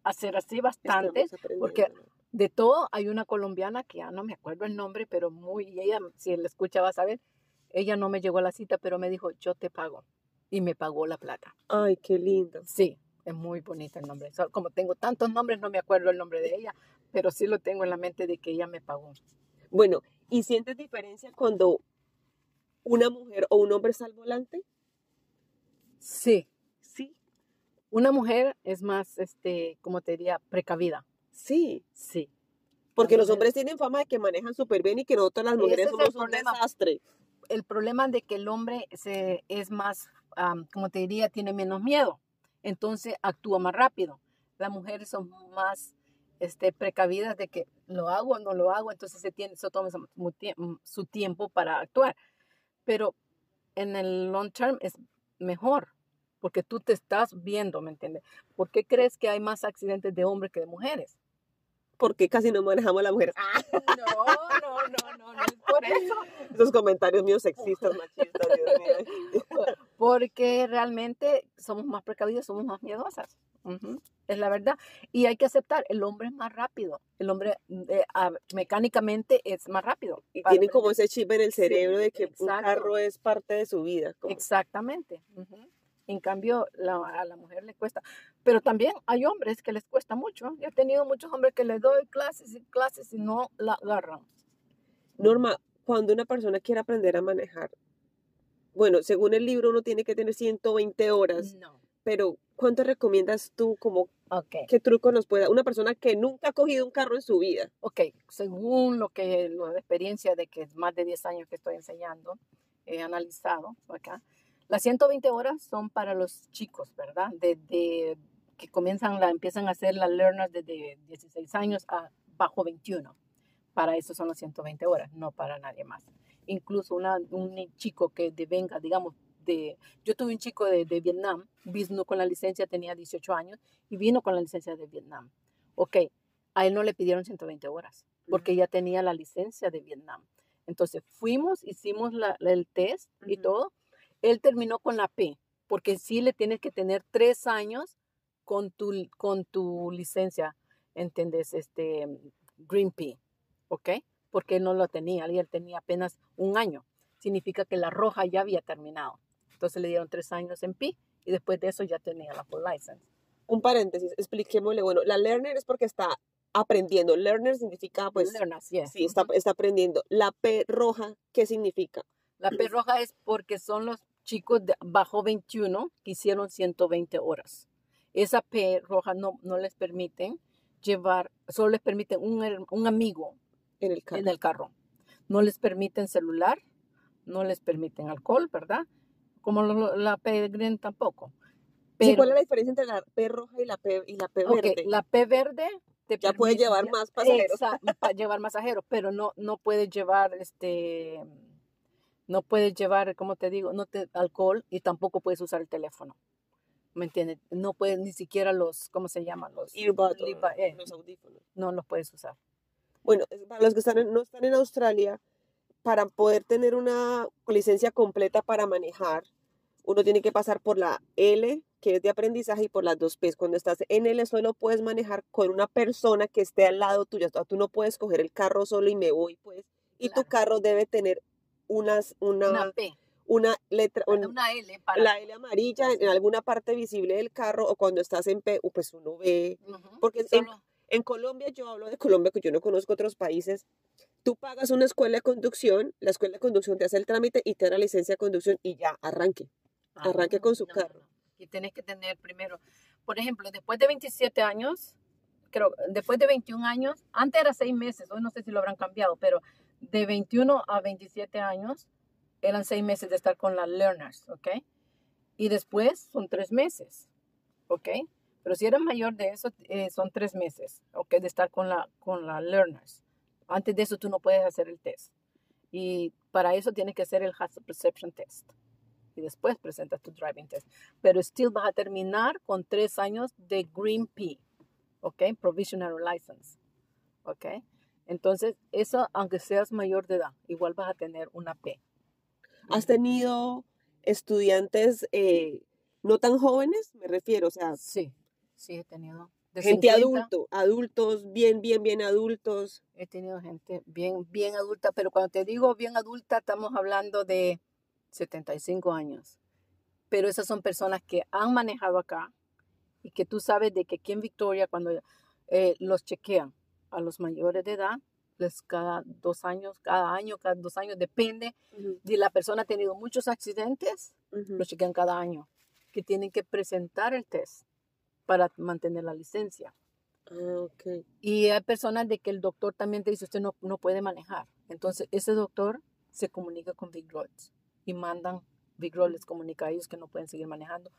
a ser así, bastantes. Porque-. De todo, hay una colombiana que ya no me acuerdo el nombre, pero muy, y ella, si él escucha, va a saber, ella no me llegó a la cita, pero me dijo, yo te pago. Y me pagó la plata. Ay, qué lindo. Sí, es muy bonito el nombre. Como tengo tantos nombres, no me acuerdo el nombre de ella, pero sí lo tengo en la mente de que ella me pagó. Bueno, ¿y sientes diferencia cuando una mujer o un hombre está al volante? Sí. Sí. Una mujer es más, este, como te diría, precavida. Sí. Sí. Porque los hombres tienen fama de que manejan súper bien y que nosotros las mujeres somos un desastre. El problema de que el hombre se, es más, am, como te diría, tiene menos miedo. Entonces actúa más rápido. Las mujeres son más este, precavidas de que lo hago o no lo hago, entonces se, tiene, se toma mm, su tiempo para actuar. Pero en el long term es mejor, porque tú te estás viendo, ¿me entiendes? ¿Por qué crees que hay más accidentes de hombres que de mujeres? Porque casi no manejamos las mujeres. Ah, No, no, no, no, no es por eso. esos comentarios míos sexistas, machistas, Dios mío. Porque realmente somos más precavidos, somos más miedosas. Es la verdad. Y hay que aceptar, el hombre es más rápido. El hombre eh, ah, mecánicamente es más rápido. Y para tienen como ese chip en el Sí, cerebro de que un exacto. carro es parte de su vida. como- Exactamente. ujú. En cambio, la- a la mujer le cuesta. Pero también hay hombres que les cuesta mucho. Yo he tenido muchos hombres que les doy clases y clases y no la agarran. Norma, cuando una persona quiere aprender a manejar, bueno, según el libro uno tiene que tener 120 horas, No. pero ¿cuánto recomiendas tú como Ok. qué truco nos pueda una persona que nunca ha cogido un carro en su vida? Ok, según lo que de experiencia de que es más de 10 años que estoy enseñando, he analizado acá, las 120 horas son para los chicos, ¿verdad? Desde que comienzan, la, empiezan a hacer las learners desde 16 años a bajo 21. Para eso son las 120 horas, no para nadie más. Incluso una, un chico que de venga, digamos, de, yo tuve un chico de, de Vietnam, vino con la licencia, tenía 18 años y vino con la licencia de Vietnam. Ok, a él no le pidieron 120 horas porque ya tenía la licencia de Vietnam. Entonces fuimos, hicimos la- la- el test y Ujú. todo. Él terminó con la P, porque sí le tienes que tener tres años con tu, con tu licencia, ¿entendés? Este, Green P, ¿ok? Porque él no lo tenía, él tenía apenas un año. Significa que la roja ya había terminado. Entonces le dieron tres años en P y después de eso ya tenía la full license. Un paréntesis, expliquémosle, bueno, la learner es porque está aprendiendo. Learner significa, pues, Learners, yes. sí, está, está aprendiendo. La P roja, ¿qué significa? La P roja es porque son los chicos de bajo 21 que hicieron 120 horas. Esa P roja no, no les permiten llevar, solo les permiten un, un amigo En el carro. en el carro. No les permiten celular, no les permiten alcohol, ¿verdad? Como lo- la P green tampoco. Sí, ¿Cuál Pero- es la diferencia entre la P roja y la P, y la P verde? la P verde te Ya puede permite- llevar más pasajeros. llevar pasajeros, pero no, no puedes llevar este no puedes llevar, como te digo, no te alcohol y tampoco puedes usar el teléfono. ¿Me entiendes? No puedes ni siquiera los, ¿cómo se llaman? Los Earbud, o Lipa- eh. los audífonos. no los puedes usar. Bueno, para los que están en- no están en Australia, para poder tener una licencia completa para manejar, uno tiene que pasar por la L, que es de aprendizaje, y por las dos P's. Cuando estás en L, solo puedes manejar con una persona que esté al lado tuyo. Tú no puedes coger el carro solo y me voy, pues. Y tu carro debe tener unas, una, Una letra, un- una L para la L amarilla en alguna parte visible del carro, o cuando estás en P, pues uno ve. Porque en- Colombia, yo hablo de Colombia, que yo no conozco otros países. Tú pagas una escuela de conducción, la escuela de conducción te hace el trámite y te da la licencia de conducción y ya, arranque. arranque con su no, carro. no. Y tienes que tener primero, por ejemplo, después de 27 años, creo, después de 21 años, antes era 6 meses, hoy no sé si lo habrán cambiado, pero de 21 a 27 años eran 6 meses de estar con las learners, ¿ok? Y después son 3 meses, ¿ok? Pero si eres mayor de eso, eh, son 3 meses, ¿ok? De estar con la, con la learners. Antes de eso tú no puedes hacer el test. Y para eso tienes que hacer el hazard perception test y después presentas tu driving test. Pero still vas a terminar con tres años de Green P, ¿ok? Provisional License, ¿ok? Entonces, eso, aunque seas mayor de edad, igual vas a tener una P. ¿Has tenido estudiantes eh, no tan jóvenes? Me refiero, o sea, Sí, sí he tenido. de gente 50, adulto, adultos, bien, bien, bien adultos. He tenido gente bien, bien adulta, pero cuando te digo bien adulta, estamos hablando de 75 años. Pero esas son personas que han manejado acá y que tú sabes de que aquí en Victoria, cuando eh, los chequean a los mayores de edad, les cada dos años, cada año, cada dos años, depende. Si la persona ha tenido muchos accidentes, ujú. lo chequean cada año, que tienen que presentar el test para mantener la licencia. Ah, ok. Y hay personas de que el doctor también te dice, usted no, no puede manejar. Entonces, ese doctor se comunica con Big Roads y mandan, Big Roads les comunica a ellos que no pueden seguir manejando,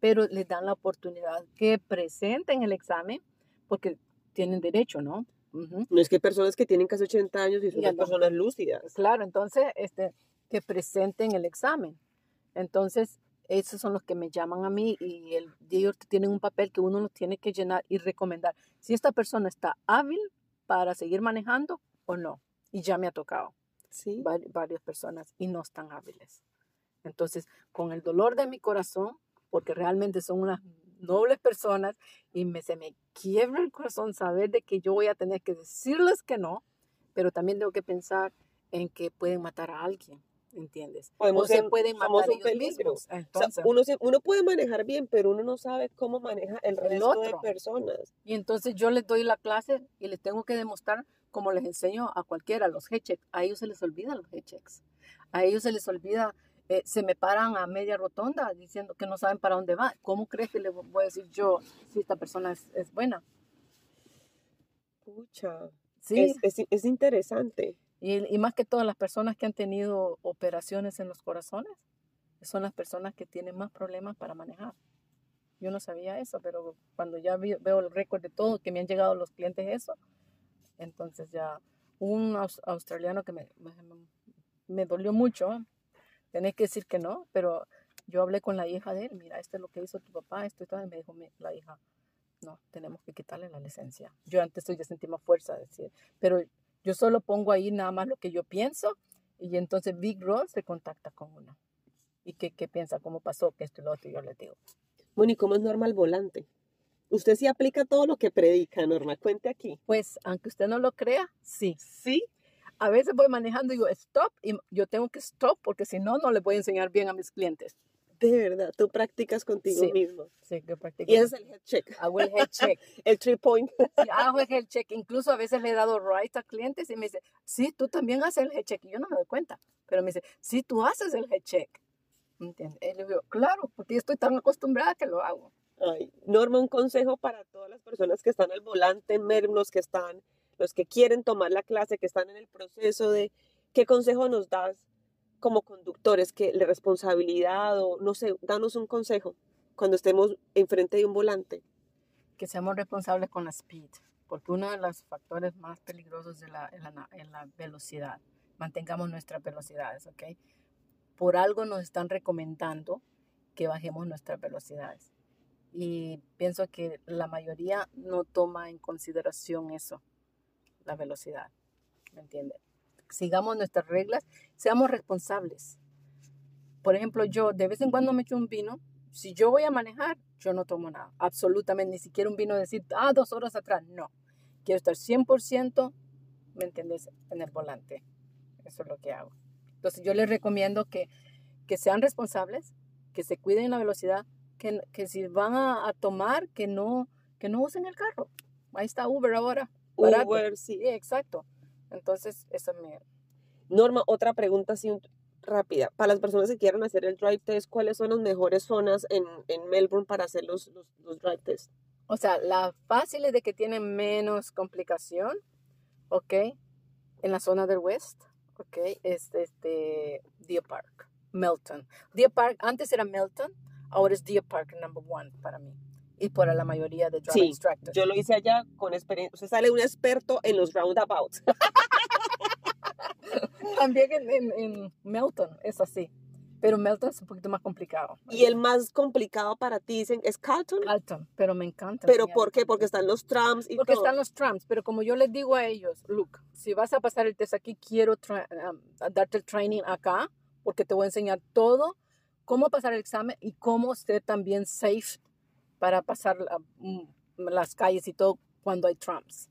pero les dan la oportunidad que presenten el examen porque tienen derecho, ¿no? Ujú. No es que hay personas que tienen casi 80 años y son unas no. personas lúcidas. Claro, entonces, este, que presenten el examen. Entonces, esos son los que me llaman a mí y el, y ellos tienen un papel que uno lo tiene que llenar y recomendar si esta persona está hábil para seguir manejando o no. Y ya me ha tocado Sí. vari- varias personas y no están hábiles. Entonces, con el dolor de mi corazón, porque realmente son unas nobles personas y me, se me quiebra el corazón saber de que yo voy a tener que decirles que no, pero también tengo que pensar en que pueden matar a alguien, ¿entiendes? Podemos o se ser- pueden somos matar un ellos mismos. O sea, Entonces, uno, se- uno puede manejar bien, pero uno no sabe cómo maneja el El resto de personas. Y entonces yo les doy la clase y les tengo que demostrar, como les enseño a cualquiera, los head checks. A ellos se les olvidan los head checks. A ellos se les olvida, eh, se me paran a media rotonda diciendo que no saben para dónde va. ¿Cómo crees que le voy a decir yo si esta persona es, es buena? Pucha. Sí, Es, es, es interesante. y, y más que todas las personas que han tenido operaciones en los corazones, son las personas que tienen más problemas para manejar. Yo no sabía eso, pero cuando ya vi- veo el récord de todo, que me han llegado los clientes eso, entonces ya un aus- australiano que me, me, me dolió mucho. Tenés que decir que no, pero yo hablé con la hija de él, mira, esto es lo que hizo tu papá, esto y todo, y me dijo mi- la hija, no, tenemos que quitarle la licencia. Yo antes yo sentí más fuerza de decir, pero yo solo pongo ahí nada más lo que yo pienso y entonces Big Roll se contacta con uno. ¿Y qué, qué piensa? ¿Cómo pasó? Que esto y lo otro, yo le digo. Bueno, ¿y cómo es Norma al volante? Usted sí aplica todo lo que predica, Norma. Cuente aquí. Pues, aunque usted no lo crea, sí. Sí. A veces voy manejando y digo, stop, y yo tengo que stop porque si no, no le voy a enseñar bien a mis clientes. De verdad, tú practicas contigo Sí. mismo. Sí, que practico. Y ese es el head check, Hago el head check. el three point. Sí, hago el head check. Incluso a veces le he dado right a clientes y me dice, sí, tú también haces el head check. Y yo no me doy cuenta. Pero me dice, sí, tú haces el head check. ¿Entiendes? Y le digo, claro, porque estoy tan acostumbrada que lo hago. Ay, Norma, un consejo para todas las personas que están al volante, los que están, los que quieren tomar la clase, que están en el proceso de, ¿qué consejo nos das como conductores? que la responsabilidad o no sé, danos un consejo cuando estemos enfrente de un volante. que seamos responsables con la speed, porque uno de los factores más peligrosos de la, la, la velocidad, mantengamos nuestras velocidades, ¿ok? Por algo nos están recomendando que bajemos nuestras velocidades. Y pienso que la mayoría no toma en consideración eso, la velocidad, ¿me entiendes? Sigamos nuestras reglas, seamos responsables. Por ejemplo, yo de vez en cuando me echo un vino. Si yo voy a manejar, yo no tomo nada. Absolutamente, ni siquiera un vino decir, ah, dos horas atrás. No. Quiero estar 100%, ¿me entiendes?, en el volante. Eso es lo que hago. Entonces, yo les recomiendo que, que sean responsables, que se cuiden la velocidad, que, que si van a, a tomar, que no, que no usen el carro. Ahí está Uber ahora. Barato. Uber, sí. Sí, exacto. Entonces, eso me, Norma, otra pregunta así rápida. Para las personas que quieran hacer el drive test, ¿cuáles son las mejores zonas en, en Melbourne para hacer los, los, los drive tests? O sea, la fácil es de que tiene menos complicación, ¿ok? En la zona del West, ¿ok? Es este Deer Park, Melton. Deer Park, antes era Melton, ahora es Deer Park number one para mí. Y para la mayoría de driver Sí, instructors. Yo lo hice allá con experiencia. Usted sale un experto en los roundabouts. También en, en, en Melton es así. Pero Melton es un poquito más complicado. Y el más complicado para ti, dicen, es Carlton. Carlton, pero me encanta. ¿Pero por qué? Porque están los trams y Porque todo. están los trams, pero como yo les digo a ellos, look, si vas a pasar el test aquí, quiero um, darte el training acá, porque te voy a enseñar todo, cómo pasar el examen y cómo ser también safe para pasar mm, las calles y todo cuando hay trams.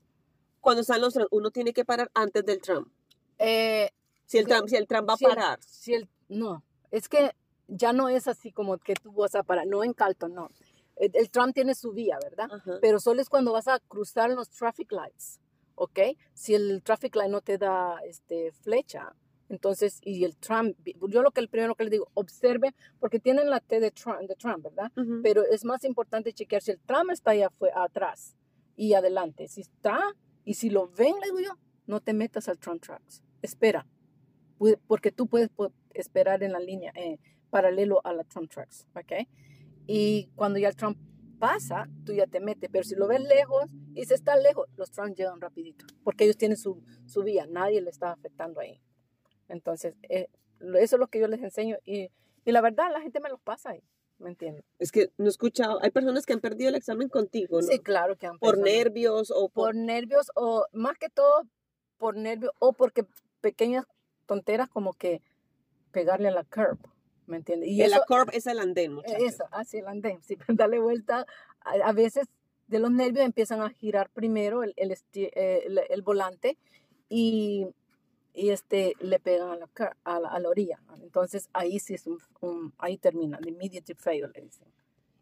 Cuando están los trams, uno tiene que parar antes del tram. Eh, Si el tram, si el tram va a si el- parar. si el- no, es que ya no es así como que tú vas a parar, no en Calton, no. El, el tram tiene su vía, ¿verdad? Ajá. pero solo es cuando vas a cruzar los traffic lights. ¿ok? Si el traffic light no te da este, flecha, entonces, y el tram, yo lo que el primero que les digo, observe, porque tienen la T de tram, de tram ¿verdad? Pero es más importante chequear si el tram está allá fue atrás y adelante. Si está, y si lo ven, le digo yo, no te metas al tram tracks. Espera, porque tú puedes esperar en la línea eh, paralelo a la tram tracks, ¿ok? Y cuando ya el tram pasa, tú ya te metes, pero si lo ves lejos y se está lejos, los trams llegan rapidito, porque ellos tienen su, su vía, nadie le está afectando ahí. Entonces, eh, eso es lo que yo les enseño y, y la verdad, la gente me los pasa ahí, ¿me entiendes? Es que no he escuchado, hay personas que han perdido el examen contigo, ¿no? Sí, claro que han por personas- nervios o por... por nervios o más que todo por nervios o porque pequeñas tonteras como que pegarle a la curb, ¿me entiendes? Y la curb es el andén, muchachos. eso, así el andén, sí, darle vuelta, a, a veces de los nervios empiezan a girar primero el, el, eh, el- el volante y, y este, le pegan a la, a la, a la orilla. Entonces ahí sí es un, un- ahí termina, el immediate fail, le dicen.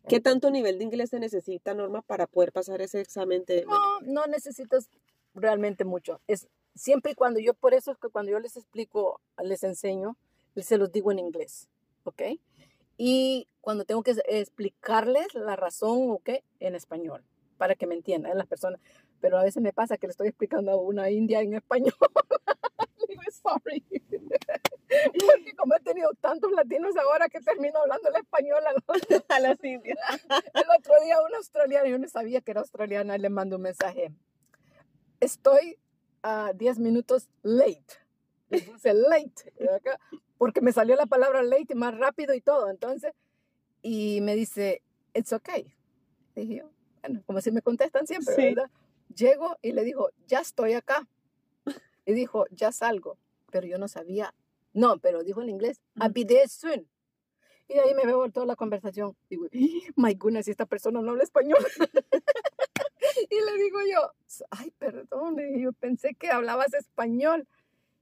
¿Qué tanto nivel de inglés se necesita, Norma, para poder pasar ese examen de... No, no necesitas realmente mucho. Es siempre y cuando yo, por eso es que cuando yo les explico, les enseño, se los digo en inglés, ¿ok? Y cuando tengo que explicarles la razón, ¿ok? En español, para que me entiendan las personas. Pero a veces me pasa que le estoy explicando a una india en español. Digo, sorry. Porque como he tenido tantos latinos ahora que termino hablando el español a los indias. el otro día una australiana, yo no sabía que era australiana, le mandó un mensaje. Estoy a 10 minutos late. Puse late, acá, porque me salió la palabra late más rápido y todo. Entonces, y me dice, it's okay. Dije yo, bueno, como si me contestan siempre, Sí. ¿verdad? Llego y le dijo, ya estoy acá. Y dijo, ya salgo. Pero yo no sabía. No, pero dijo en inglés, I'll be there soon. Y ahí me veo toda la conversación. Digo, "Ah, my goodness, esta persona no habla español. y le digo yo, ay, perdón, dije, yo pensé que hablabas español.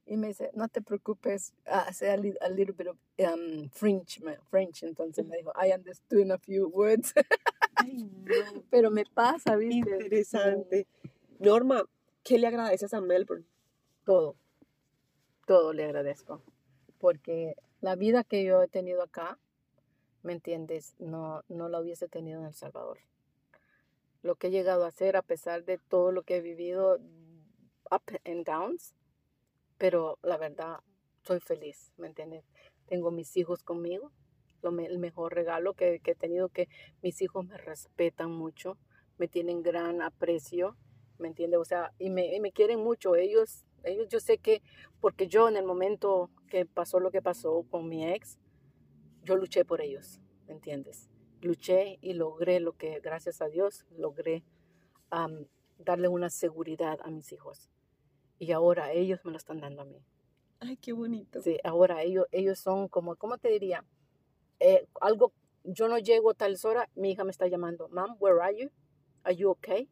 Y me dice, no te preocupes, ah, sé a, li- a little bit of um, French, French. Entonces me dijo, I understood a few words. Ay, no. Pero me pasa, ¿viste? Interesante. Norma, ¿qué le agradeces a Melbourne? Todo, todo le agradezco. Porque la vida que yo he tenido acá, ¿me entiendes? No, no la hubiese tenido en El Salvador. Lo que he llegado a hacer a pesar de todo lo que he vivido, up and downs, pero la verdad, soy feliz, ¿me entiendes? Tengo mis hijos conmigo, lo me- el mejor regalo que, que he tenido, que mis hijos me respetan mucho, me tienen gran aprecio, ¿me entiendes? O sea, y me, y me quieren mucho. Ellos, ellos, yo sé que, porque yo en el momento que pasó lo que pasó con mi ex, yo luché por ellos, ¿me entiendes? Luché y logré lo que, gracias a Dios, logré am, darle una seguridad a mis hijos. Y ahora ellos me lo están dando a mí. Ay, qué bonito. Sí, ahora ellos, ellos son como, ¿cómo te diría? Eh, algo, yo no llego a tal hora, mi hija me está llamando, Mom, where are you? Are you okay?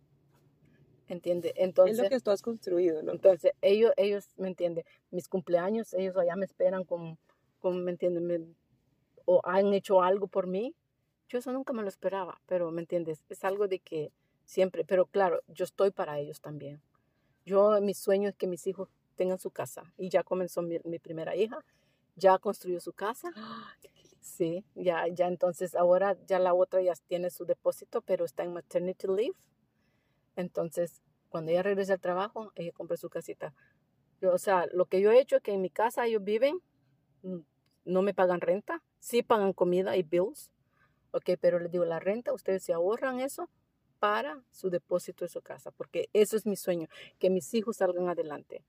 ¿Entiende? es Entonces, lo que tú has construido, ¿no? entonces ellos, ellos, ¿me entiende? Mis cumpleaños, ellos allá me esperan con, con ¿me entiende? Me- o han hecho algo por mí. Yo eso nunca me lo esperaba, pero, ¿me entiendes? Es algo de que siempre, pero claro, yo estoy para ellos también. Yo, mi sueño es que mis hijos tengan su casa y ya comenzó mi, mi primera hija, ya construyó su casa. Sí, ya, ya entonces ahora ya la otra ya tiene su depósito, pero está en maternity leave. Entonces, cuando ella regrese al trabajo, ella compra su casita. Yo, o sea, lo que yo he hecho es que en mi casa ellos viven, mm, no me pagan renta, sí pagan comida y bills, ok, pero les digo, la renta, ustedes se ahorran eso para su depósito de su casa, porque eso es mi sueño, que mis hijos salgan adelante.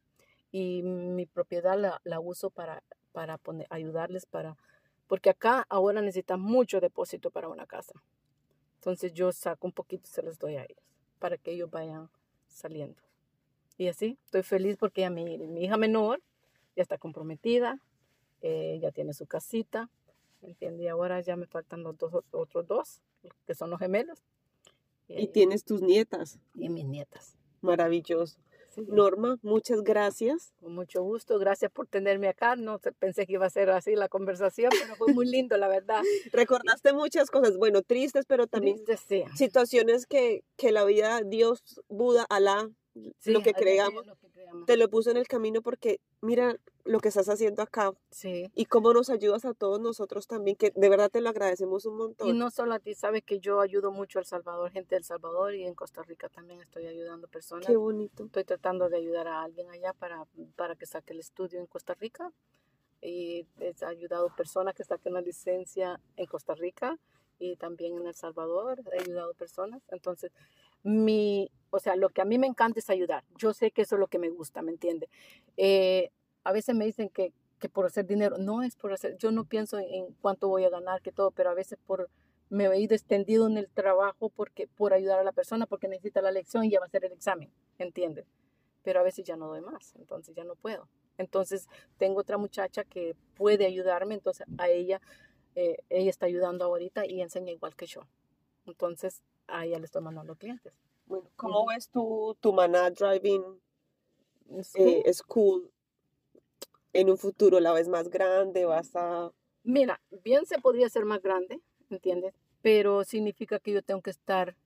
Y mi propiedad la, uso para, para poner, ayudarles para, porque acá ahora necesitan mucho depósito para una casa. Entonces yo saco un poquito y se los doy a ellos para que ellos vayan saliendo. Y así, estoy feliz porque ya mi, mi hija menor ya está comprometida, eh, ya tiene su casita, ¿me entiende? Y ahora ya me faltan los dos, otros dos, que son los gemelos. Y tienes tus nietas. y mis nietas. Maravilloso. Sí, Norma, muchas gracias. con mucho gusto, gracias por tenerme acá. No sé, pensé que iba a ser así la conversación, pero fue muy lindo, la verdad. Recordaste muchas cosas, bueno, tristes, pero también Triste, sí. situaciones que, que la vida, Dios, Buda, Alá, Sí, lo que creamos, lo que creamos. te lo puso en el camino porque mira lo que estás haciendo acá Sí. y cómo nos ayudas a todos nosotros también, que de verdad te lo agradecemos un Y montón. no solo a ti, sabes que yo ayudo mucho a El Salvador, gente de El Salvador y en Costa Rica también estoy ayudando personas. Qué bonito. Estoy tratando de ayudar a alguien allá para, para que saque el estudio en Costa Rica. Y he ayudado personas que saquen la licencia en Costa Rica y también en El Salvador. He ayudado personas. Entonces, mi, o sea, lo que a mí me encanta es ayudar. Yo sé que eso es lo que me gusta, ¿me entiende? Eh, a veces me dicen que, que por hacer dinero, no es por hacer, yo no pienso en cuánto voy a ganar, que todo, pero a veces por me he ido extendido en el trabajo porque por ayudar a la persona porque necesita la lección y ya va a hacer el examen, ¿entiendes? Pero a veces ya no doy más, entonces ya no puedo. Entonces tengo otra muchacha que puede ayudarme, entonces a ella, eh, ella está ayudando ahorita y enseña igual que yo. Entonces a ella le estoy mandando clientes. Bueno, ¿cómo ves tú tu Maná Driving eh. School en un futuro? ¿La ves más grande? ¿Vas a...? Mira, bien se podría ser más grande, ¿entiendes? Pero significa que yo tengo que estar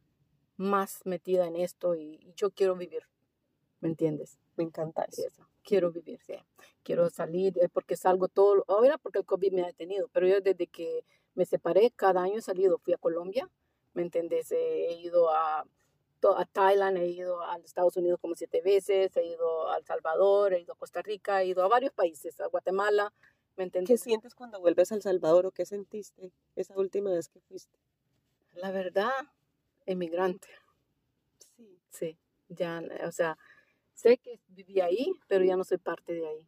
más metida en esto y, yo quiero vivir, ¿me entiendes? Me encanta eso. eso. Quiero vivir, sí. Quiero salir, eh, porque salgo todo, ahora porque el COVID me ha detenido, pero yo desde que me separé, cada año he salido, fui a Colombia, ¿me entiendes? He ido a, a Thailand, he ido a Estados Unidos como siete veces, he ido a El Salvador, he ido a Costa Rica, he ido a varios países, a Guatemala, ¿me ¿Qué sientes cuando vuelves a El Salvador o qué sentiste esa última vez que fuiste? La verdad, emigrante, Sí. sí, ya, o sea, sé que viví ahí, pero ya no soy parte de ahí.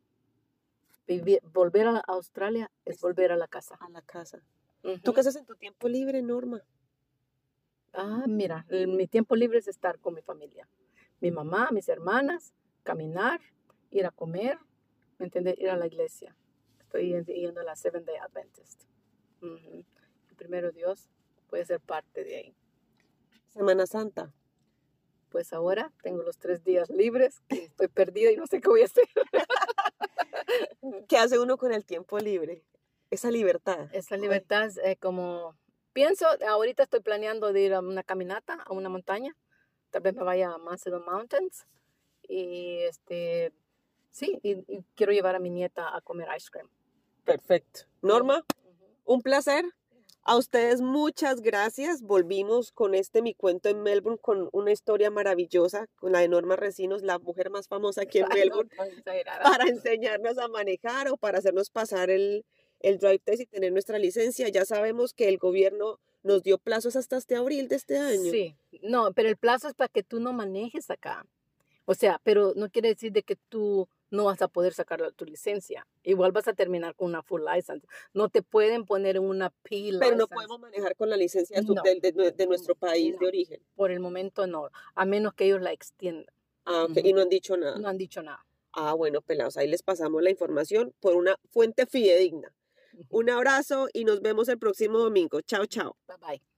Vivi- volver a Australia es volver a la casa. A la casa. ¿Tú qué haces en tu tiempo libre, Norma? Ah, mira, mi tiempo libre es estar con mi familia. Mi mamá, mis hermanas, caminar, ir a comer, ¿me entiendes? Ir a la iglesia. Estoy yendo a la Seven Day Adventist. Ujú. Y primero Dios puede ser parte de ahí. Semana Santa. Pues ahora tengo los tres días libres, que estoy perdida y no sé qué voy a hacer. ¿Qué hace uno con el tiempo libre? Esa libertad. Esa libertad es eh, como, pienso, ahorita estoy planeando de ir a una caminata, a una montaña. Tal vez me vaya a Macedon Mountains. Y este, sí, y, y quiero llevar a mi nieta a comer ice cream. Perfecto. Norma, un placer. A ustedes muchas gracias. Volvimos con este Mi Cuento en Melbourne con una historia maravillosa, con la de Norma Recinos, la mujer más famosa aquí en Melbourne, para enseñarnos a manejar o para hacernos pasar el, el drive test y tener nuestra licencia. Ya sabemos que el gobierno nos dio plazos hasta este abril de este año. Sí, no, pero el plazo es para que tú no manejes acá. O sea, pero no quiere decir de que tú no vas a poder sacar tu licencia. Igual vas a terminar con una full license. No te pueden poner una P Pero no podemos manejar con la licencia de, su- No. del- de, de- de nuestro país de origen. Por el momento no, a menos que ellos la extiendan. Ah, ok, Ujú. Y no han dicho nada. No han dicho nada. Ah, bueno, pelados, ahí les pasamos la información por una fuente fidedigna. Un abrazo y nos vemos el próximo domingo. Chao, chao. Bye bye.